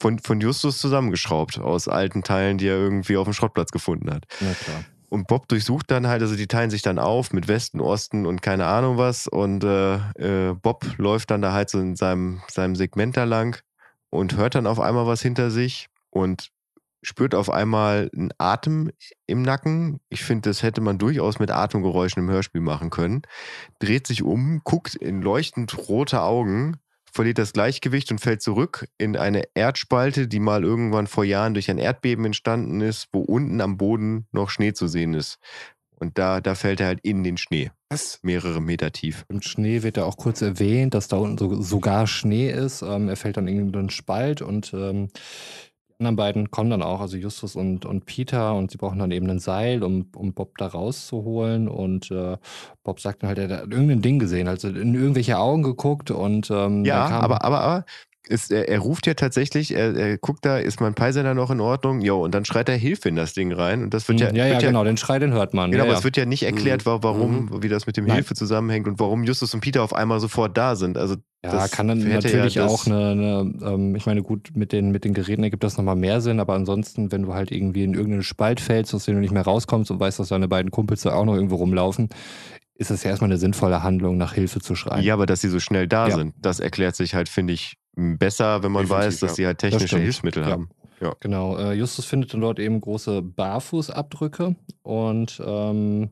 Von, von Justus zusammengeschraubt aus alten Teilen, die er irgendwie auf dem Schrottplatz gefunden hat. Na klar. Und Bob durchsucht dann halt, also die teilen sich dann auf mit Westen, Osten und keine Ahnung was. Und äh, äh, Bob läuft dann da halt so in seinem, seinem Segment da lang und hört dann auf einmal was hinter sich und spürt auf einmal einen Atem im Nacken. Ich finde, das hätte man durchaus mit Atemgeräuschen im Hörspiel machen können. Dreht sich um, guckt in leuchtend rote Augen, verliert das Gleichgewicht und fällt zurück in eine Erdspalte, die mal irgendwann vor Jahren durch ein Erdbeben entstanden ist, wo unten am Boden noch Schnee zu sehen ist. Und da, da fällt er halt in den Schnee, Was? mehrere Meter tief. Im Schnee wird ja auch kurz erwähnt, dass da unten so, sogar Schnee ist. Ähm, er fällt dann in irgendeinen Spalt und ähm, die anderen beiden kommen dann auch, also Justus und, und Peter, und sie brauchen dann eben ein Seil, um, um Bob da rauszuholen. Und äh, Bob sagt dann halt, er hat irgendein Ding gesehen, also in irgendwelche Augen geguckt und ähm, Ja, aber, aber, aber ist, er, er ruft ja tatsächlich, er, er guckt da, ist mein Peisender noch in Ordnung? Jo, und dann schreit er Hilfe in das Ding rein. Und das wird ja, Hm, ja, ja, wird genau, den Schrei, den hört man. Genau, ja, aber ja. es wird ja nicht erklärt, wa- warum, wie das mit dem Nein. Hilfe zusammenhängt und warum Justus und Peter auf einmal sofort da sind. Also Ja, das kann dann hätte natürlich ja auch eine, eine ähm, ich meine, gut, mit den, mit den Geräten ergibt das nochmal mehr Sinn, aber ansonsten, wenn du halt irgendwie in irgendeinen Spalt fällst, aus dem du nicht mehr rauskommst und weißt, dass deine beiden Kumpels da auch noch irgendwo rumlaufen, ist das ja erstmal eine sinnvolle Handlung, nach Hilfe zu schreien. Ja, aber dass sie so schnell da Ja. sind, das erklärt sich halt, finde ich, besser, wenn man Definitiv, weiß, dass ja. sie halt technische. Hilfsmittel Ja. haben. Genau, äh, Justus findet dann dort eben große Barfußabdrücke und ähm,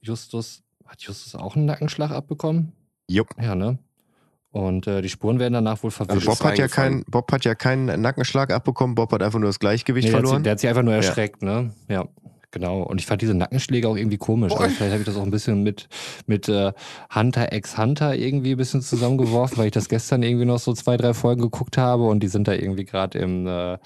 Justus, hat Justus auch einen Nackenschlag abbekommen? Jupp. Ja, ne? Und äh, die Spuren werden danach wohl Also verwischt. Bob hat, ja keinen, Bob hat ja keinen Nackenschlag abbekommen, Bob hat einfach nur das Gleichgewicht Nee, der, hat sie, verloren. der hat sich einfach nur Ja. erschreckt, ne? Ja, genau. Und ich fand diese Nackenschläge auch irgendwie komisch. Also vielleicht habe ich das auch ein bisschen mit, mit äh, Hunter x Hunter irgendwie ein bisschen zusammengeworfen, weil ich das gestern irgendwie noch so zwei, drei Folgen geguckt habe und die sind da irgendwie gerade im, äh,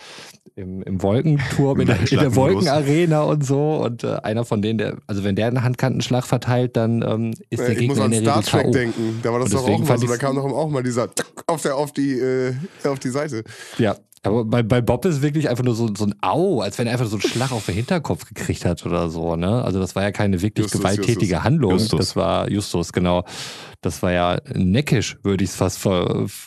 im, im Wolkenturm, in der, in der. Wolkenarena und so. Und äh, einer von denen, der, also wenn der einen Handkantenschlag verteilt, dann ähm, ist der ich muss Gegner an in der Star Regel Trek K.O. denken. Da war das doch auch mal so. Da kam doch auch mal dieser auf, der, auf, die, äh, auf die Seite. Ja. Aber bei, bei Bob ist wirklich einfach nur so, so ein Au, als wenn er einfach so einen Schlag auf den Hinterkopf gekriegt hat oder so, ne? Also das war ja keine wirklich Justus, gewalttätige Justus. Handlung. Justus. Das war Justus, genau. Das war ja neckisch, würde ich es fast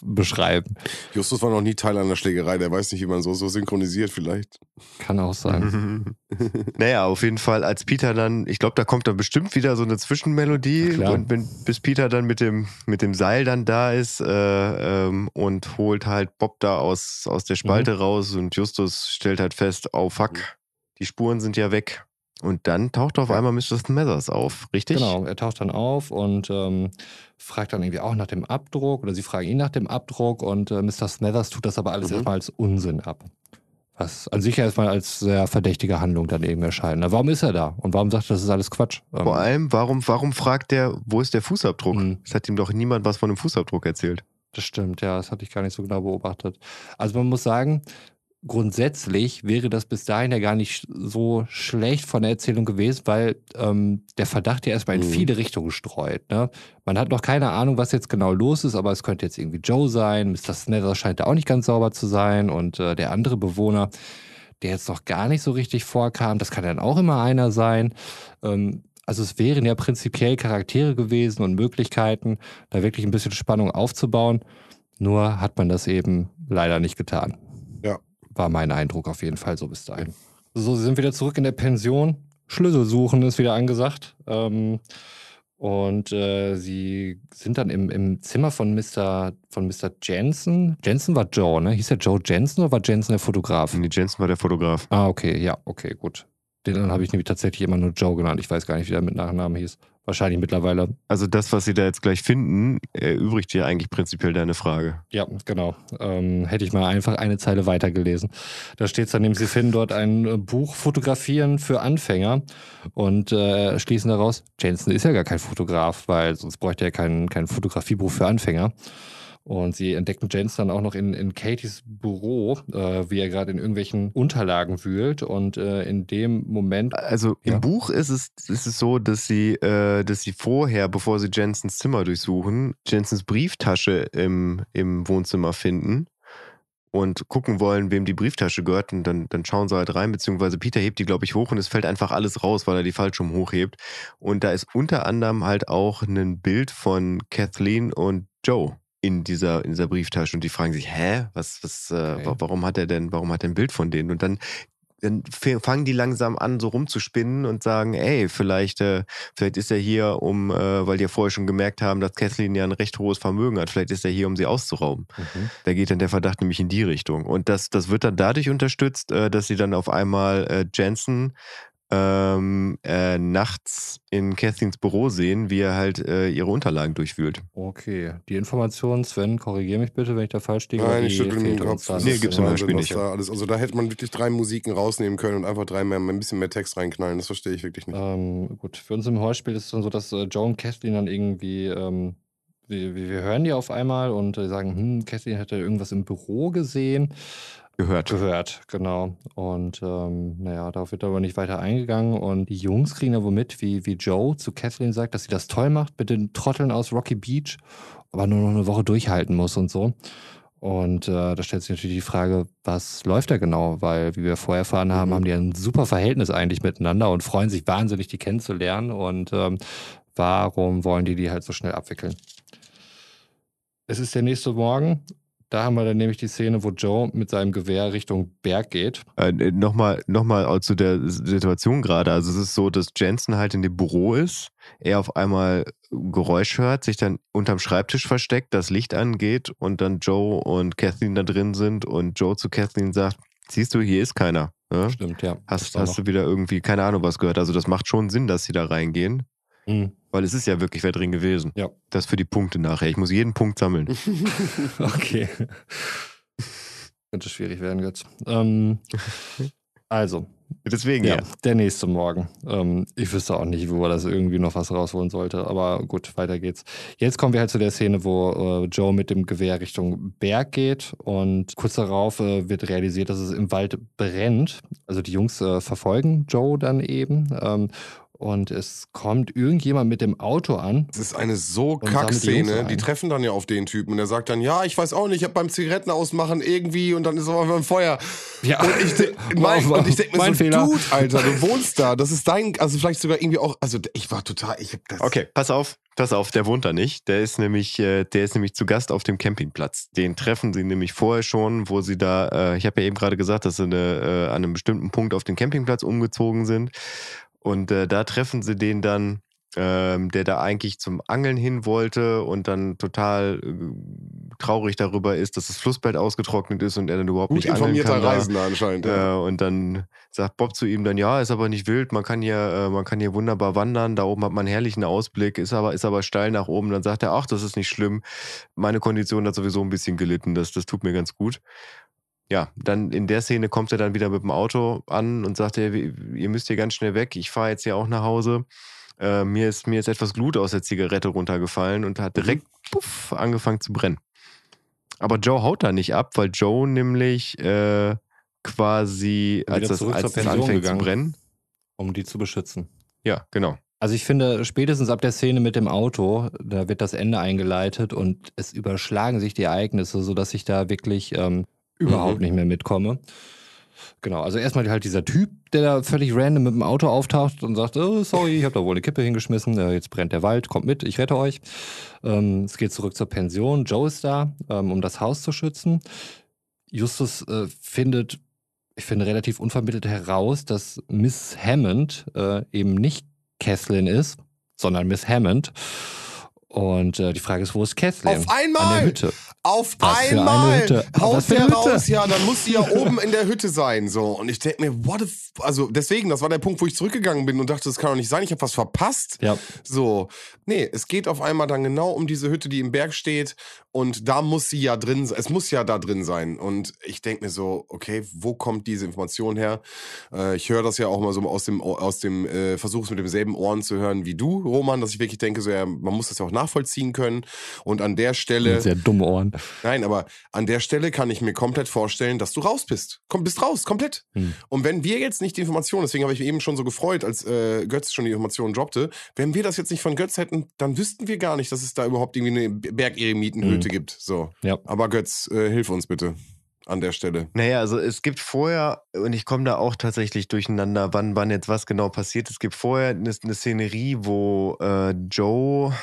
beschreiben. Justus war noch nie Teil einer Schlägerei. Der weiß nicht, wie man so, so synchronisiert vielleicht. Kann auch sein. [laughs] naja, auf jeden Fall, als Peter dann, ich glaube, da kommt dann bestimmt wieder so eine Zwischenmelodie und wenn, bis Peter dann mit dem, mit dem Seil dann da ist äh, ähm, und holt halt Bob da aus, aus der Spalte raus und Justus stellt halt fest, oh fuck, die Spuren sind ja weg. Und dann taucht auf einmal Mr. Smathers auf, richtig? Genau, er taucht dann auf und ähm, fragt dann irgendwie auch nach dem Abdruck oder sie fragen ihn nach dem Abdruck und äh, Mr. Smathers tut das aber alles Mhm. erstmal als Unsinn ab. Was an sich erstmal als sehr verdächtige Handlung dann eben erscheint. Na, warum ist er da? Und warum sagt er, das ist alles Quatsch? Ähm, Vor allem, warum, warum fragt der, wo ist der Fußabdruck? Mhm. Es hat ihm doch niemand was von dem Fußabdruck erzählt. Das stimmt, ja, das hatte ich gar nicht so genau beobachtet. Also man muss sagen, grundsätzlich wäre das bis dahin ja gar nicht so schlecht von der Erzählung gewesen, weil ähm, der Verdacht ja erstmal in Mhm. viele Richtungen streut. Ne? Man hat noch keine Ahnung, was jetzt genau los ist, aber es könnte jetzt irgendwie Joe sein. Mr. Snether scheint da auch nicht ganz sauber zu sein und äh, der andere Bewohner, der jetzt noch gar nicht so richtig vorkam, das kann dann auch immer einer sein. Ähm, also es wären ja prinzipiell Charaktere gewesen und Möglichkeiten, da wirklich ein bisschen Spannung aufzubauen. Nur hat man das eben leider nicht getan. War mein Eindruck auf jeden Fall so bis dahin. So, sie sind wieder zurück in der Pension. Schlüssel suchen ist wieder angesagt. Ähm, Und äh, sie sind dann im, im Zimmer von Mr. von Mr. Jensen. Jensen war Joe, ne? Hieß der Joe Jensen oder war Jensen der Fotograf? Nee, Jensen war der Fotograf. Ah, okay, ja, okay, gut. Den dann habe ich nämlich tatsächlich immer nur Joe genannt. Ich weiß gar nicht, wie der mit Nachnamen hieß. Wahrscheinlich mittlerweile. Also das, was sie da jetzt gleich finden, erübrigt ja eigentlich prinzipiell deine Frage. Ja, genau. Ähm, hätte ich mal einfach eine Zeile weitergelesen. Da steht es dann nämlich, sie finden dort ein äh, Buch Fotografieren für Anfänger und äh, schließen daraus, Jensen ist ja gar kein Fotograf, weil sonst bräuchte er kein, kein Fotografiebuch für Anfänger. Und sie entdecken James dann auch noch in, in Katies Büro, äh, wie er gerade in irgendwelchen Unterlagen wühlt. Und äh, in dem Moment. Also im ja. Buch ist es, ist es so, dass sie, äh, dass sie vorher, bevor sie Jensens Zimmer durchsuchen, Jensens Brieftasche im, im Wohnzimmer finden und gucken wollen, wem die Brieftasche gehört. Und dann, dann schauen sie halt rein, beziehungsweise Peter hebt die, glaube ich, hoch und es fällt einfach alles raus, weil er die falsch um hochhebt. Und da ist unter anderem halt auch ein Bild von Kathleen und Joe in dieser, in dieser Brieftasche und die fragen sich, hä, was, was, äh, okay. warum hat er denn, warum hat er ein Bild von denen? Und dann, dann fangen die langsam an, so rumzuspinnen und sagen, ey, vielleicht, äh, vielleicht ist er hier, um, äh, weil die ja vorher schon gemerkt haben, dass Kathleen ja ein recht hohes Vermögen hat, vielleicht ist er hier, um sie auszurauben. Mhm. Da geht dann der Verdacht nämlich in die Richtung. Und das, das wird dann dadurch unterstützt, äh, dass sie dann auf einmal äh, Jensen ähm, äh, nachts in Kathleens Büro sehen, wie er halt äh, ihre Unterlagen durchwühlt. Okay, die Information, Sven, korrigiere mich bitte, wenn ich da falsch liege. Nein, ich schüttel den Kopf. Nee, gibt es zum Beispiel nicht. Da alles, also da hätte man wirklich drei Musiken rausnehmen können und einfach drei mehr, ein bisschen mehr Text reinknallen. Das verstehe ich wirklich nicht. Ähm, gut, für uns im Hörspiel ist es dann so, dass äh, Joe und Kathleen dann irgendwie ähm, wir, wir, hören die auf einmal und sagen, hm, Kathleen hätte irgendwas im Büro gesehen. Gehört. Gehört, genau. Und ähm, naja, darauf wird aber nicht weiter eingegangen. Und die Jungs kriegen da wohl mit, wie, wie Joe zu Kathleen sagt, dass sie das toll macht mit den Trotteln aus Rocky Beach, aber nur noch eine Woche durchhalten muss und so. Und äh, da stellt sich natürlich die Frage, was läuft da genau? Weil, wie wir vorher erfahren haben, mhm. haben die ein super Verhältnis eigentlich miteinander und freuen sich wahnsinnig, die kennenzulernen. Und ähm, warum wollen die die halt so schnell abwickeln? Es ist der nächste Morgen da haben wir dann nämlich die Szene, wo Joe mit seinem Gewehr Richtung Berg geht. Äh, nochmal noch mal zu der Situation gerade. Also es ist so, dass Jensen halt in dem Büro ist, er auf einmal Geräusch hört, sich dann unterm Schreibtisch versteckt, das Licht angeht und dann Joe und Kathleen da drin sind und Joe zu Kathleen sagt, siehst du, hier ist keiner. Ja? Stimmt, ja. Hast, hast du wieder irgendwie, keine Ahnung, was gehört. Also das macht schon Sinn, dass sie da reingehen. Mhm. Weil es ist ja wirklich wer drin gewesen. Ja. Das für die Punkte nachher. Ich muss jeden Punkt sammeln. [laughs] [laughs] okay. Könnte schwierig werden jetzt. Ähm, also. Deswegen, ja. ja. Der nächste Morgen. Ähm, ich wüsste auch nicht, wo er das irgendwie noch was rausholen sollte. Aber gut, weiter geht's. Jetzt kommen wir halt zu der Szene, wo äh, Joe mit dem Gewehr Richtung Berg geht. Und kurz darauf äh, wird realisiert, dass es im Wald brennt. Also die Jungs äh, verfolgen Joe dann eben. Ähm, und es kommt irgendjemand mit dem Auto an. Das ist eine so Kackszene. Die, die, treffen dann ja auf den Typen und er sagt dann, ja, ich weiß auch nicht, ich habe beim Zigaretten ausmachen irgendwie und dann ist aber ein Feuer. Ja. Und ich, de [laughs] mein, wow, ich denke mir so, Fehler. Dude, Alter, du wohnst da. Das ist dein, also vielleicht sogar irgendwie auch, also ich war total, ich hab das. Okay, pass auf, pass auf, der wohnt da nicht. Der ist nämlich, äh, der ist nämlich zu Gast auf dem Campingplatz. Den treffen sie nämlich vorher schon, wo sie da, äh, ich habe ja eben gerade gesagt, dass sie eine, äh, an einem bestimmten Punkt auf den Campingplatz umgezogen sind. Und äh, da treffen sie den dann, ähm, der da eigentlich zum Angeln hin wollte und dann total äh, traurig darüber ist, dass das Flussbett ausgetrocknet ist und er dann überhaupt Gut nicht angeln kann. informierter Reisender anscheinend. Ja. Äh, und dann sagt Bob zu ihm dann, ja, ist aber nicht wild, man kann hier, äh, man kann hier wunderbar wandern, da oben hat man einen herrlichen Ausblick, ist aber, ist aber steil nach oben. Dann sagt er, ach, das ist nicht schlimm, meine Kondition hat sowieso ein bisschen gelitten, das, das tut mir ganz gut ja, dann in der Szene kommt er dann wieder mit dem Auto an und sagt, ihr, ihr müsst hier ganz schnell weg, ich fahre jetzt ja auch nach Hause. Äh, mir, ist, mir ist etwas Glut aus der Zigarette runtergefallen und hat direkt mhm. puff, angefangen zu brennen. Aber Joe haut da nicht ab, weil Joe nämlich äh, quasi, als das, als das anfängt gegangen, zu brennen. Um die zu beschützen. Ja, genau. Also ich finde, spätestens ab der Szene mit dem Auto, da wird das Ende eingeleitet und es überschlagen sich die Ereignisse, sodass ich da wirklich ähm, überhaupt mhm. nicht mehr mitkomme. Genau, also erstmal halt dieser Typ, der da völlig random mit dem Auto auftaucht und sagt, oh, sorry, ich habe da wohl eine Kippe hingeschmissen, äh, jetzt brennt der Wald, kommt mit, ich rette euch. Ähm, es geht zurück zur Pension, Joe ist da, ähm, um das Haus zu schützen. Justus äh, findet, ich finde relativ unvermittelt heraus, dass Miss Hammond äh, eben nicht Kathleen ist, sondern Miss Hammond. Und äh, die Frage ist, wo ist Kathleen? Auf einmal! An der Hütte. Auf Was einmal haut der raus, ja, dann muss sie ja oben in der Hütte sein, so. Und ich denke mir, what the f also deswegen, das war der Punkt, wo ich zurückgegangen bin und dachte, das kann doch nicht sein, ich habe was verpasst. Ja. So, nee, es geht auf einmal dann genau um diese Hütte, die im Berg steht und da muss sie ja drin sein, es muss ja da drin sein und ich denke mir so, okay, wo kommt diese Information her? Äh, ich höre das ja auch mal so aus dem, aus dem äh, Versuch, es mit demselben Ohren zu hören wie du, Roman, dass ich wirklich denke, so, ja, man muss das ja auch nachvollziehen können und an der Stelle... Sehr dumme Ohren. Nein, aber an der Stelle kann ich mir komplett vorstellen, dass du raus bist. Komm, bist raus, komplett. Hm. Und wenn wir jetzt nicht die Information, deswegen habe ich mich eben schon so gefreut, als äh, Götz schon die Information droppte, wenn wir das jetzt nicht von Götz hätten, dann wüssten wir gar nicht, dass es da überhaupt irgendwie eine Bergeremitenhütte gibt. So. Ja. Aber Götz, äh, hilf uns bitte an der Stelle. Naja, also es gibt vorher, und ich komme da auch tatsächlich durcheinander, wann, wann jetzt was genau passiert. Es gibt vorher eine, eine Szenerie, wo äh, Joe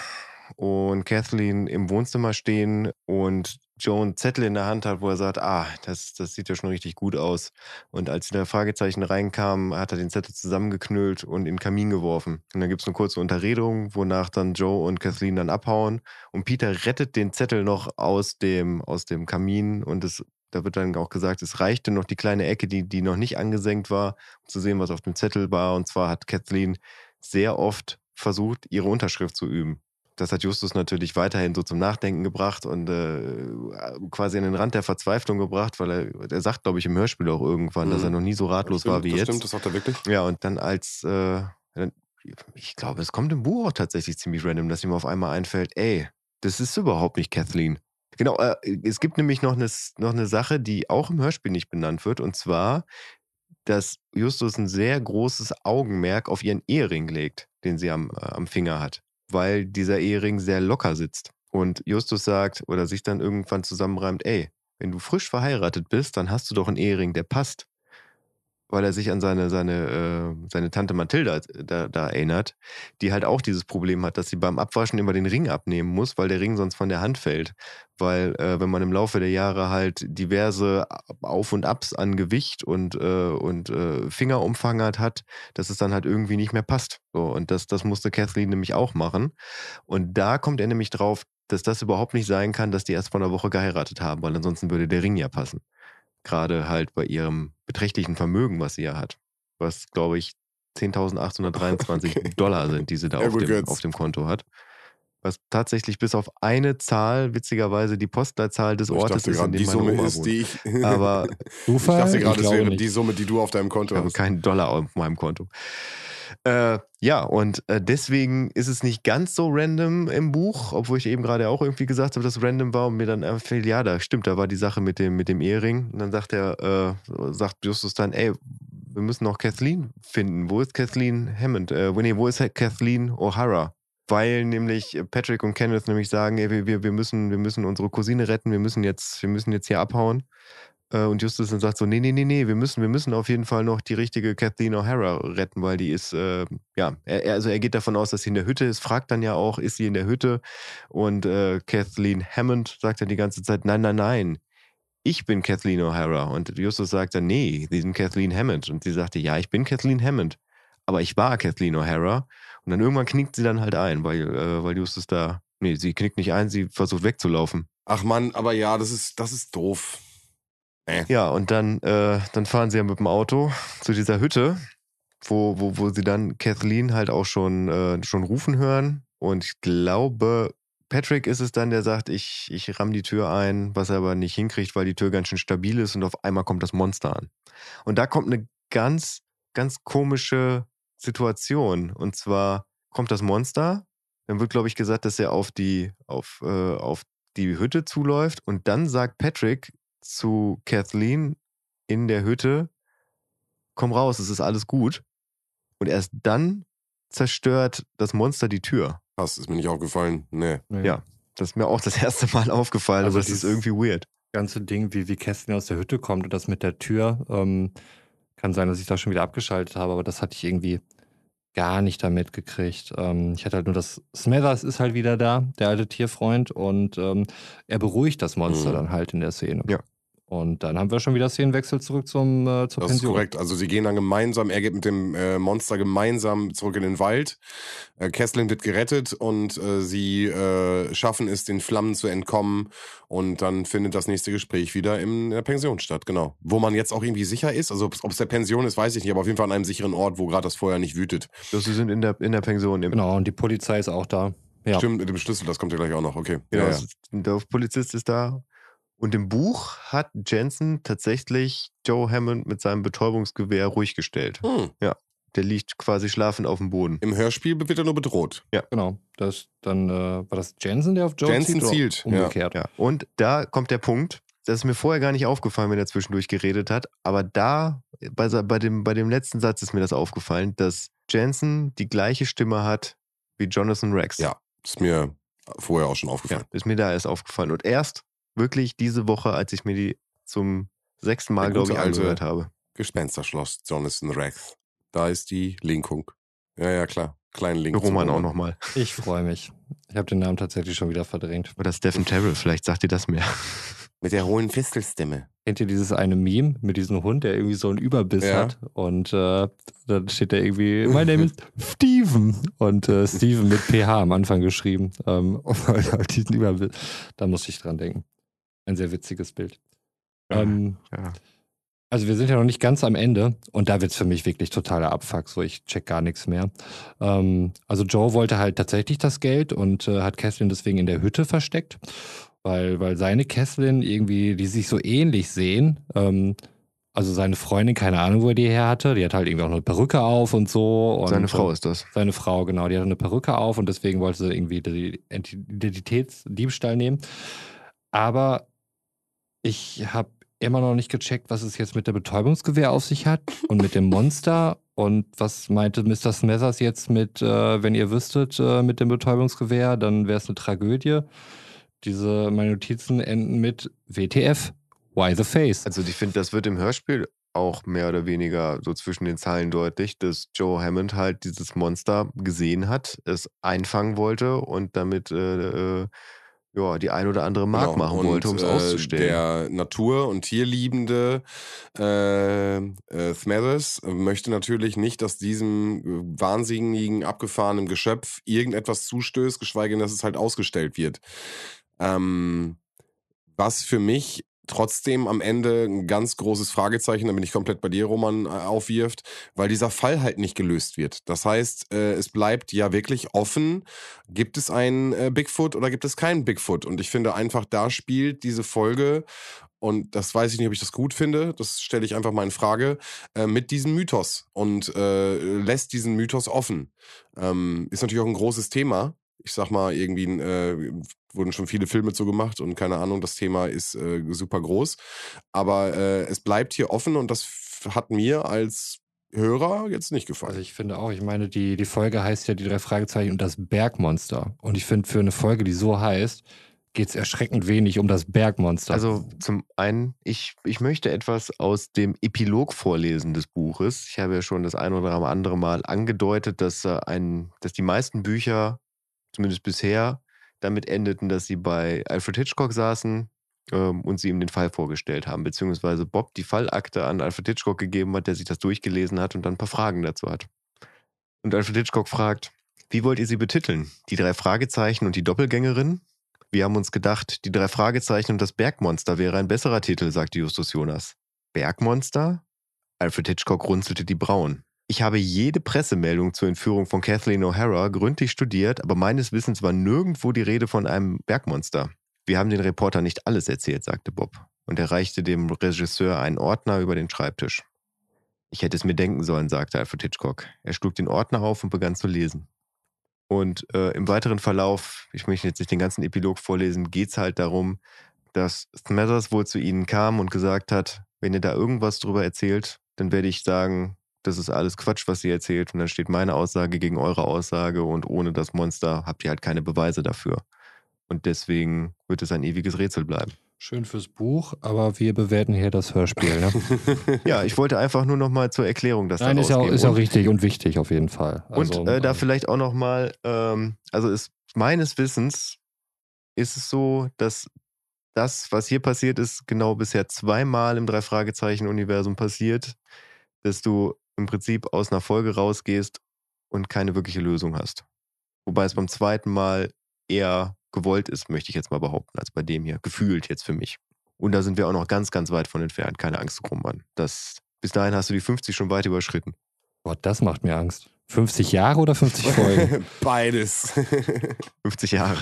und Kathleen im Wohnzimmer stehen und Joe einen Zettel in der Hand hat, wo er sagt, ah, das, das sieht ja schon richtig gut aus. Und als der Fragezeichen reinkam, hat er den Zettel zusammengeknüllt und in den Kamin geworfen. Und dann gibt es eine kurze Unterredung, wonach dann Joe und Kathleen dann abhauen. Und Peter rettet den Zettel noch aus dem, aus dem Kamin und es da wird dann auch gesagt, es reichte noch die kleine Ecke, die, die noch nicht angesenkt war, um zu sehen, was auf dem Zettel war. Und zwar hat Kathleen sehr oft versucht, ihre Unterschrift zu üben. Das hat Justus natürlich weiterhin so zum Nachdenken gebracht und äh, quasi an den Rand der Verzweiflung gebracht, weil er, er sagt, glaube ich, im Hörspiel auch irgendwann, Mhm. dass er noch nie so ratlos stimmt, war wie das jetzt. Stimmt, das sagt er wirklich. Ja, und dann als, äh, ich glaube, es kommt im Buch auch tatsächlich ziemlich random, dass ihm auf einmal einfällt, ey, das ist überhaupt nicht Kathleen. Genau, äh, es gibt nämlich noch eine, noch eine Sache, die auch im Hörspiel nicht benannt wird, und zwar, dass Justus ein sehr großes Augenmerk auf ihren Ehering legt, den sie am, äh, am Finger hat, weil dieser Ehering sehr locker sitzt. Und Justus sagt oder sich dann irgendwann zusammenreimt, ey, wenn du frisch verheiratet bist, dann hast du doch einen Ehering, der passt weil er sich an seine, seine, äh, seine Tante Mathilda da, da erinnert, die halt auch dieses Problem hat, dass sie beim Abwaschen immer den Ring abnehmen muss, weil der Ring sonst von der Hand fällt. Weil äh, wenn man im Laufe der Jahre halt diverse Auf- und Abs an Gewicht und, äh, und äh, Fingerumfang hat, hat, dass es dann halt irgendwie nicht mehr passt. So, und das, das musste Kathleen nämlich auch machen. Und da kommt er nämlich drauf, dass das überhaupt nicht sein kann, dass die erst vor einer Woche geheiratet haben, weil ansonsten würde der Ring ja passen. Gerade halt bei ihrem beträchtlichen Vermögen, was sie ja hat. Was, glaube ich, 10.823 Okay. Dollar sind, die sie da auf, dem, auf dem Konto hat. Was tatsächlich bis auf eine Zahl, witzigerweise die Postleitzahl des ich Ortes ist, in die dem meine Summe Oma ist, die ich. [laughs] Aber ich Zufall? dachte gerade, es wäre nicht. die Summe, die du auf deinem Konto Ich habe hast. keinen Dollar auf meinem Konto. Äh, ja, und äh, deswegen ist es nicht ganz so random im Buch, obwohl ich eben gerade auch irgendwie gesagt habe, dass es random war und mir dann einfach fällt, ja, da stimmt, da war die Sache mit dem, mit dem Ehering. Und dann sagt er, äh, sagt Justus dann, ey, wir müssen noch Kathleen finden. Wo ist Kathleen Hammond? Äh, nee, wo ist Kathleen O'Hara? Weil nämlich Patrick und Kenneth nämlich sagen, ey, wir, wir, müssen, wir müssen unsere Cousine retten, wir müssen jetzt, wir müssen jetzt hier abhauen. Äh, Und Justus dann sagt so, nee, nee, nee, nee, wir müssen, wir müssen auf jeden Fall noch die richtige Kathleen O'Hara retten, weil die ist, äh, ja, er- also er geht davon aus, dass sie in der Hütte ist, fragt dann ja auch, ist sie in der Hütte? Und äh, Kathleen Hammond sagt dann die ganze Zeit, nein, nein, nein, ich bin Kathleen O'Hara. Und Justus sagt dann, nee, sie sind Kathleen Hammond. Und sie sagte, ja, ich bin Kathleen Hammond, aber ich war Kathleen O'Hara. Und dann irgendwann knickt sie dann halt ein, weil, äh, weil Justus da, nee, sie knickt nicht ein, sie versucht wegzulaufen. Ach Mann, aber ja, das ist, das ist doof. Ja, und dann, äh, dann fahren sie ja mit dem Auto zu dieser Hütte, wo, wo, wo sie dann Kathleen halt auch schon, äh, schon rufen hören. Und ich glaube, Patrick ist es dann, der sagt, ich, ich ramm die Tür ein, was er aber nicht hinkriegt, weil die Tür ganz schön stabil ist und auf einmal kommt das Monster an. Und da kommt eine ganz, ganz komische Situation. Und zwar kommt das Monster, dann wird, glaube ich, gesagt, dass er auf die, auf, äh, auf die Hütte zuläuft und dann sagt Patrick zu Kathleen in der Hütte, komm raus, es ist alles gut. Und erst dann zerstört das Monster die Tür. Krass, ist mir nicht aufgefallen. Nee. Nee. Ja. Das ist mir auch das [laughs] erste Mal aufgefallen, Also aber das ist irgendwie weird. ganze Ding, wie, wie Kästchen aus der Hütte kommt und das mit der Tür, ähm, kann sein, dass ich da schon wieder abgeschaltet habe, aber das hatte ich irgendwie gar nicht damit gekriegt. Ähm, ich hatte halt nur das, Smethers ist halt wieder da, der alte Tierfreund, und ähm, er beruhigt das Monster Mhm. dann halt in der Szene. Ja. Und dann haben wir schon wieder Szenenwechsel zurück zum, äh, zur Das ist Pension. korrekt. Also sie gehen dann gemeinsam, er geht mit dem äh, Monster gemeinsam zurück in den Wald. Äh, Kesslin wird gerettet und äh, sie äh, schaffen es, den Flammen zu entkommen. Und dann findet das nächste Gespräch wieder in der Pension statt, genau. Wo man jetzt auch irgendwie sicher ist. Also ob es der Pension ist, weiß ich nicht, aber auf jeden Fall an einem sicheren Ort, wo gerade das Feuer nicht wütet. Das, sie sind in der, in der Pension. Im, Genau, und die Polizei ist auch da. Ja. Stimmt, mit dem Schlüssel, das kommt ja gleich auch noch, okay. Genau, Ja, ja. ist- der Polizist ist da. Und im Buch hat Jensen tatsächlich Joe Hammond mit seinem Betäubungsgewehr ruhig gestellt. Hm. Der liegt quasi schlafend auf dem Boden. Im Hörspiel wird er nur bedroht. Genau. Das, dann äh, war das Jensen, der auf Joe Jensen zielt? zielt, ja. Umgekehrt. Ja. Und da kommt der Punkt, das ist mir vorher gar nicht aufgefallen, wenn er zwischendurch geredet hat, aber da, bei, bei, dem, bei dem letzten Satz ist mir das aufgefallen, dass Jensen die gleiche Stimme hat wie Jonathan Rex. Ja. Ist mir vorher auch schon Ja, aufgefallen. ist mir da erst aufgefallen. Und erst wirklich diese Woche, als ich mir die zum sechsten Mal, glaube ich, angehört habe. Gespensterschloss Jonathan Rex. Da ist die Linkung. Ja, ja, klar. Kleinen Link. Roman auch nochmal. Ich freue mich. Ich habe den Namen tatsächlich schon wieder verdrängt. Oder Stephen Terrell, vielleicht sagt ihr das mehr. Mit der hohen Fistelstimme. Kennt ihr dieses eine Meme mit diesem Hund, der irgendwie so einen Überbiss Ja. hat? Und äh, dann steht da irgendwie, my name is Steven. Und äh, Steven mit PH am Anfang geschrieben. Ähm, [laughs] halt diesen Überbiss. Da musste ich dran denken. Ein sehr witziges Bild. Ja. Ähm, Ja. also wir sind ja noch nicht ganz am Ende und da wird es für mich wirklich totaler Abfuck, so ich check gar nichts mehr. Ähm, also Joe wollte halt tatsächlich das Geld und äh, hat Kesslin deswegen in der Hütte versteckt, weil, weil seine Kesslin irgendwie, die sich so ähnlich sehen, ähm, also seine Freundin, keine Ahnung, wo er die her hatte, die hat halt irgendwie auch eine Perücke auf und so. Und, Seine Frau äh, ist das. seine Frau, genau, die hatte eine Perücke auf und deswegen wollte sie irgendwie die Identitätsdiebstahl nehmen. Aber ich habe immer noch nicht gecheckt, was es jetzt mit der Betäubungsgewehr auf sich hat und mit dem Monster und was meinte Mr. Smethers jetzt mit, äh, wenn ihr wüsstet, äh, mit dem Betäubungsgewehr, dann wäre es eine Tragödie. Diese, meine Notizen enden mit WTF. Why the face? Also ich finde, das wird im Hörspiel auch mehr oder weniger so zwischen den Zeilen deutlich, dass Joe Hammond halt dieses Monster gesehen hat, es einfangen wollte und damit äh, äh, ja, die ein oder andere Mark Genau. machen Und, wollte, um es äh, auszustellen. Der Natur- und Tierliebende äh, äh, Smethers möchte natürlich nicht, dass diesem äh, wahnsinnigen, abgefahrenen Geschöpf irgendetwas zustößt, geschweige denn, dass es halt ausgestellt wird. Ähm, was für mich trotzdem am Ende ein ganz großes Fragezeichen, da bin ich komplett bei dir, Roman, äh, aufwirft, weil dieser Fall halt nicht gelöst wird. Das heißt, äh, es bleibt ja wirklich offen, gibt es einen äh, Bigfoot oder gibt es keinen Bigfoot? Und ich finde einfach, da spielt diese Folge, und das weiß ich nicht, ob ich das gut finde, das stelle ich einfach mal in Frage, mit diesem Mythos und lässt diesen Mythos offen. Ähm, ist natürlich auch ein großes Thema. Ich sag mal, irgendwie äh, wurden schon viele Filme zu gemacht und keine Ahnung, das Thema ist äh, super groß. Aber äh, es bleibt hier offen und das hat mir als Hörer jetzt nicht gefallen. Also ich finde auch, ich meine, die, die Folge heißt ja die drei Fragezeichen und das Bergmonster. Und ich finde, für eine Folge, die so heißt, geht es erschreckend wenig um das Bergmonster. Also zum einen, ich, ich möchte etwas aus dem Epilog vorlesen des Buches. Ich habe ja schon das ein oder andere Mal angedeutet, dass, äh, ein, dass die meisten Bücher, zumindest bisher, damit endeten, dass sie bei Alfred Hitchcock saßen ähm, und sie ihm den Fall vorgestellt haben, beziehungsweise Bob die Fallakte an Alfred Hitchcock gegeben hat, der sich das durchgelesen hat und dann ein paar Fragen dazu hat. Und Alfred Hitchcock fragt, wie wollt ihr sie betiteln? Die drei Fragezeichen und die Doppelgängerin? Wir haben uns gedacht, die drei Fragezeichen und das Bergmonster wäre ein besserer Titel, sagte Justus Jonas. Bergmonster? Alfred Hitchcock runzelte die Brauen. Ich habe jede Pressemeldung zur Entführung von Kathleen O'Hara gründlich studiert, aber meines Wissens war nirgendwo die Rede von einem Bergmonster. Wir haben den Reporter nicht alles erzählt, sagte Bob und er reichte dem Regisseur einen Ordner über den Schreibtisch. Ich hätte es mir denken sollen, sagte Alfred Hitchcock. Er schlug den Ordner auf und begann zu lesen. Und äh, im weiteren Verlauf, ich möchte jetzt nicht den ganzen Epilog vorlesen, geht es halt darum, dass Smathers wohl zu ihnen kam und gesagt hat, wenn ihr da irgendwas drüber erzählt, dann werde ich sagen, das ist alles Quatsch, was ihr erzählt. Und dann steht meine Aussage gegen eure Aussage und ohne das Monster habt ihr halt keine Beweise dafür. Und deswegen wird es ein ewiges Rätsel bleiben. Schön fürs Buch, aber wir bewerten hier das Hörspiel. Ne? [laughs] [laughs] Ja, ich wollte einfach nur noch mal zur Erklärung das Nein, da ist ja, auch, ist ja auch richtig und wichtig auf jeden Fall. Also, Und äh, da ähm, vielleicht auch noch mal, ähm, also ist meines Wissens ist es so, dass das, was hier passiert ist, genau bisher zweimal im Drei-Fragezeichen-Universum passiert, dass du im Prinzip aus einer Folge rausgehst und keine wirkliche Lösung hast. Wobei es beim zweiten Mal eher gewollt ist, möchte ich jetzt mal behaupten, als bei dem hier. Gefühlt jetzt für mich. Und da sind wir auch noch ganz, ganz weit von entfernt. Keine Angst, Krummmann. Das, bis dahin hast du die 50 schon weit überschritten. Gott, das macht mir Angst. 50 Jahre oder 50 [laughs] Folgen? Beides. [laughs] 50 Jahre.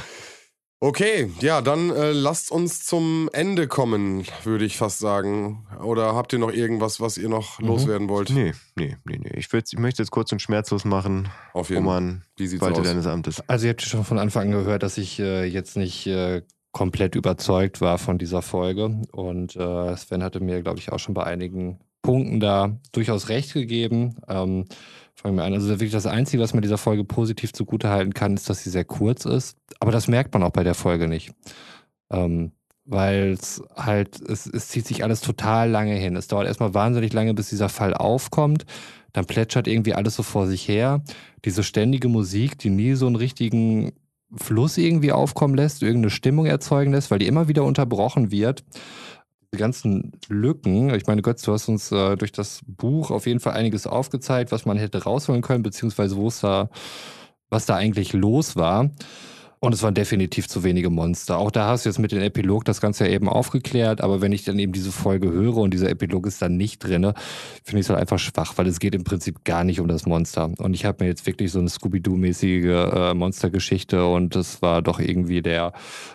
Okay, ja, dann äh, lasst uns zum Ende kommen, würde ich fast sagen. Oder habt ihr noch irgendwas, was ihr noch mhm. loswerden wollt? Nee, nee, nee, nee. Ich, ich möchte jetzt kurz und schmerzlos machen. Auf jeden Fall. Wie sieht's Falte aus? deines Amtes. Also ihr habt schon von Anfang an gehört, dass ich äh, jetzt nicht äh, komplett überzeugt war von dieser Folge. Und äh, Sven hatte mir, glaube ich, auch schon bei einigen Punkten da durchaus recht gegeben. Ähm, fangen wir an. Also wirklich das Einzige, was man dieser Folge positiv zugutehalten kann, ist, dass sie sehr kurz ist. Aber das merkt man auch bei der Folge nicht. Ähm, weil es halt, es, es zieht sich alles total lange hin. Es dauert erstmal wahnsinnig lange, bis dieser Fall aufkommt. Dann plätschert irgendwie alles so vor sich her. Diese ständige Musik, die nie so einen richtigen Fluss irgendwie aufkommen lässt, irgendeine Stimmung erzeugen lässt, weil die immer wieder unterbrochen wird die ganzen Lücken, ich meine, Götz, du hast uns äh, durch das Buch auf jeden Fall einiges aufgezeigt, was man hätte rausholen können, beziehungsweise wo es da, was da eigentlich los war. Und es waren definitiv zu wenige Monster. Auch da hast du jetzt mit dem Epilog das Ganze ja eben aufgeklärt, aber wenn ich dann eben diese Folge höre und dieser Epilog ist dann nicht drin, finde ich es halt einfach schwach, weil es geht im Prinzip gar nicht um das Monster. Und ich habe mir jetzt wirklich so eine Scooby-Doo-mäßige äh, Monstergeschichte und das war doch irgendwie der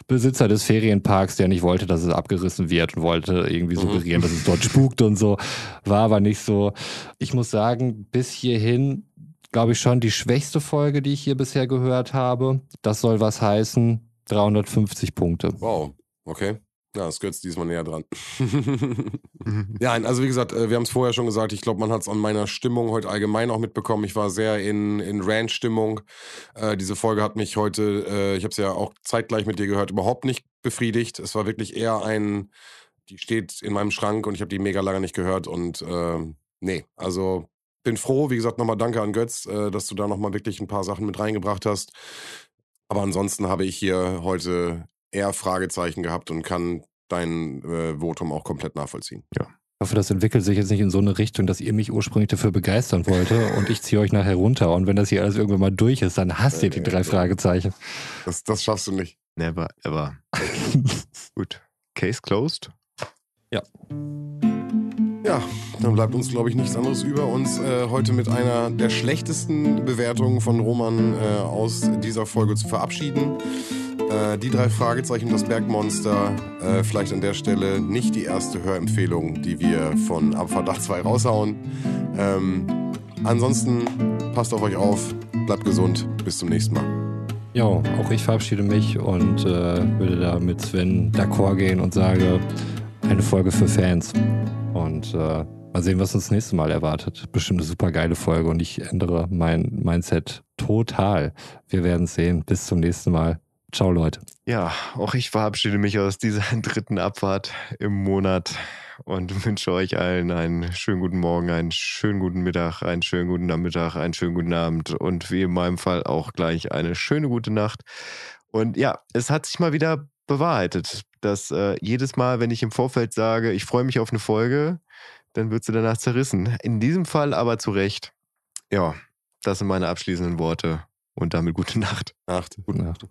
Besitzer des Ferienparks, der nicht wollte, dass es abgerissen wird und wollte irgendwie mhm. suggerieren, mhm. dass es dort spukt und so. War aber nicht so. Ich muss sagen, bis hierhin glaube ich, schon die schwächste Folge, die ich hier bisher gehört habe. Das soll was heißen. 350 Punkte. Wow, okay. Ja, das gehört diesmal näher dran. [laughs] ja, also wie gesagt, äh, wir haben es vorher schon gesagt, ich glaube, man hat es an meiner Stimmung heute allgemein auch mitbekommen. Ich war sehr in, in Ranch-Stimmung. Äh, diese Folge hat mich heute, äh, ich habe es ja auch zeitgleich mit dir gehört, überhaupt nicht befriedigt. Es war wirklich eher ein, die steht in meinem Schrank und ich habe die mega lange nicht gehört und äh, nee, also bin froh, wie gesagt, nochmal danke an Götz, äh, dass du da nochmal wirklich ein paar Sachen mit reingebracht hast. Aber ansonsten habe ich hier heute eher Fragezeichen gehabt und kann dein äh, Votum auch komplett nachvollziehen. Ja. Ich hoffe, das entwickelt sich jetzt nicht in so eine Richtung, dass ihr mich ursprünglich dafür begeistern wollte [laughs] und ich ziehe euch nachher runter. Und wenn das hier alles irgendwann mal durch ist, dann hasst ihr die drei Fragezeichen. Das, das schaffst du nicht. Never, ever. [laughs] Gut. Case closed? Ja. Ja, dann bleibt uns, glaube ich, nichts anderes über, uns äh, heute mit einer der schlechtesten Bewertungen von Roman äh, aus dieser Folge zu verabschieden. Äh, die drei Fragezeichen, das Bergmonster, äh, vielleicht an der Stelle nicht die erste Hörempfehlung, die wir von Abverdacht 2 raushauen. Ähm, ansonsten passt auf euch auf, bleibt gesund, bis zum nächsten Mal. Ja, auch ich verabschiede mich und äh, würde da mit Sven d'accord gehen und sage, eine Folge für Fans. Und äh, mal sehen, was uns das nächste Mal erwartet. Bestimmt eine super geile Folge und ich ändere mein Mindset total. Wir werden sehen. Bis zum nächsten Mal. Ciao, Leute. Ja, auch ich verabschiede mich aus dieser [laughs] dritten Abfahrt im Monat und wünsche euch allen einen schönen guten Morgen, einen schönen guten Mittag, einen schönen guten Nachmittag, einen schönen guten Abend und wie in meinem Fall auch gleich eine schöne gute Nacht. Und ja, es hat sich mal wieder bewahrheitet, dass äh, jedes Mal, wenn ich im Vorfeld sage, ich freue mich auf eine Folge, dann wird sie danach zerrissen. In diesem Fall aber zu Recht. Ja, das sind meine abschließenden Worte und damit gute Nacht. Nacht. Gute Nacht.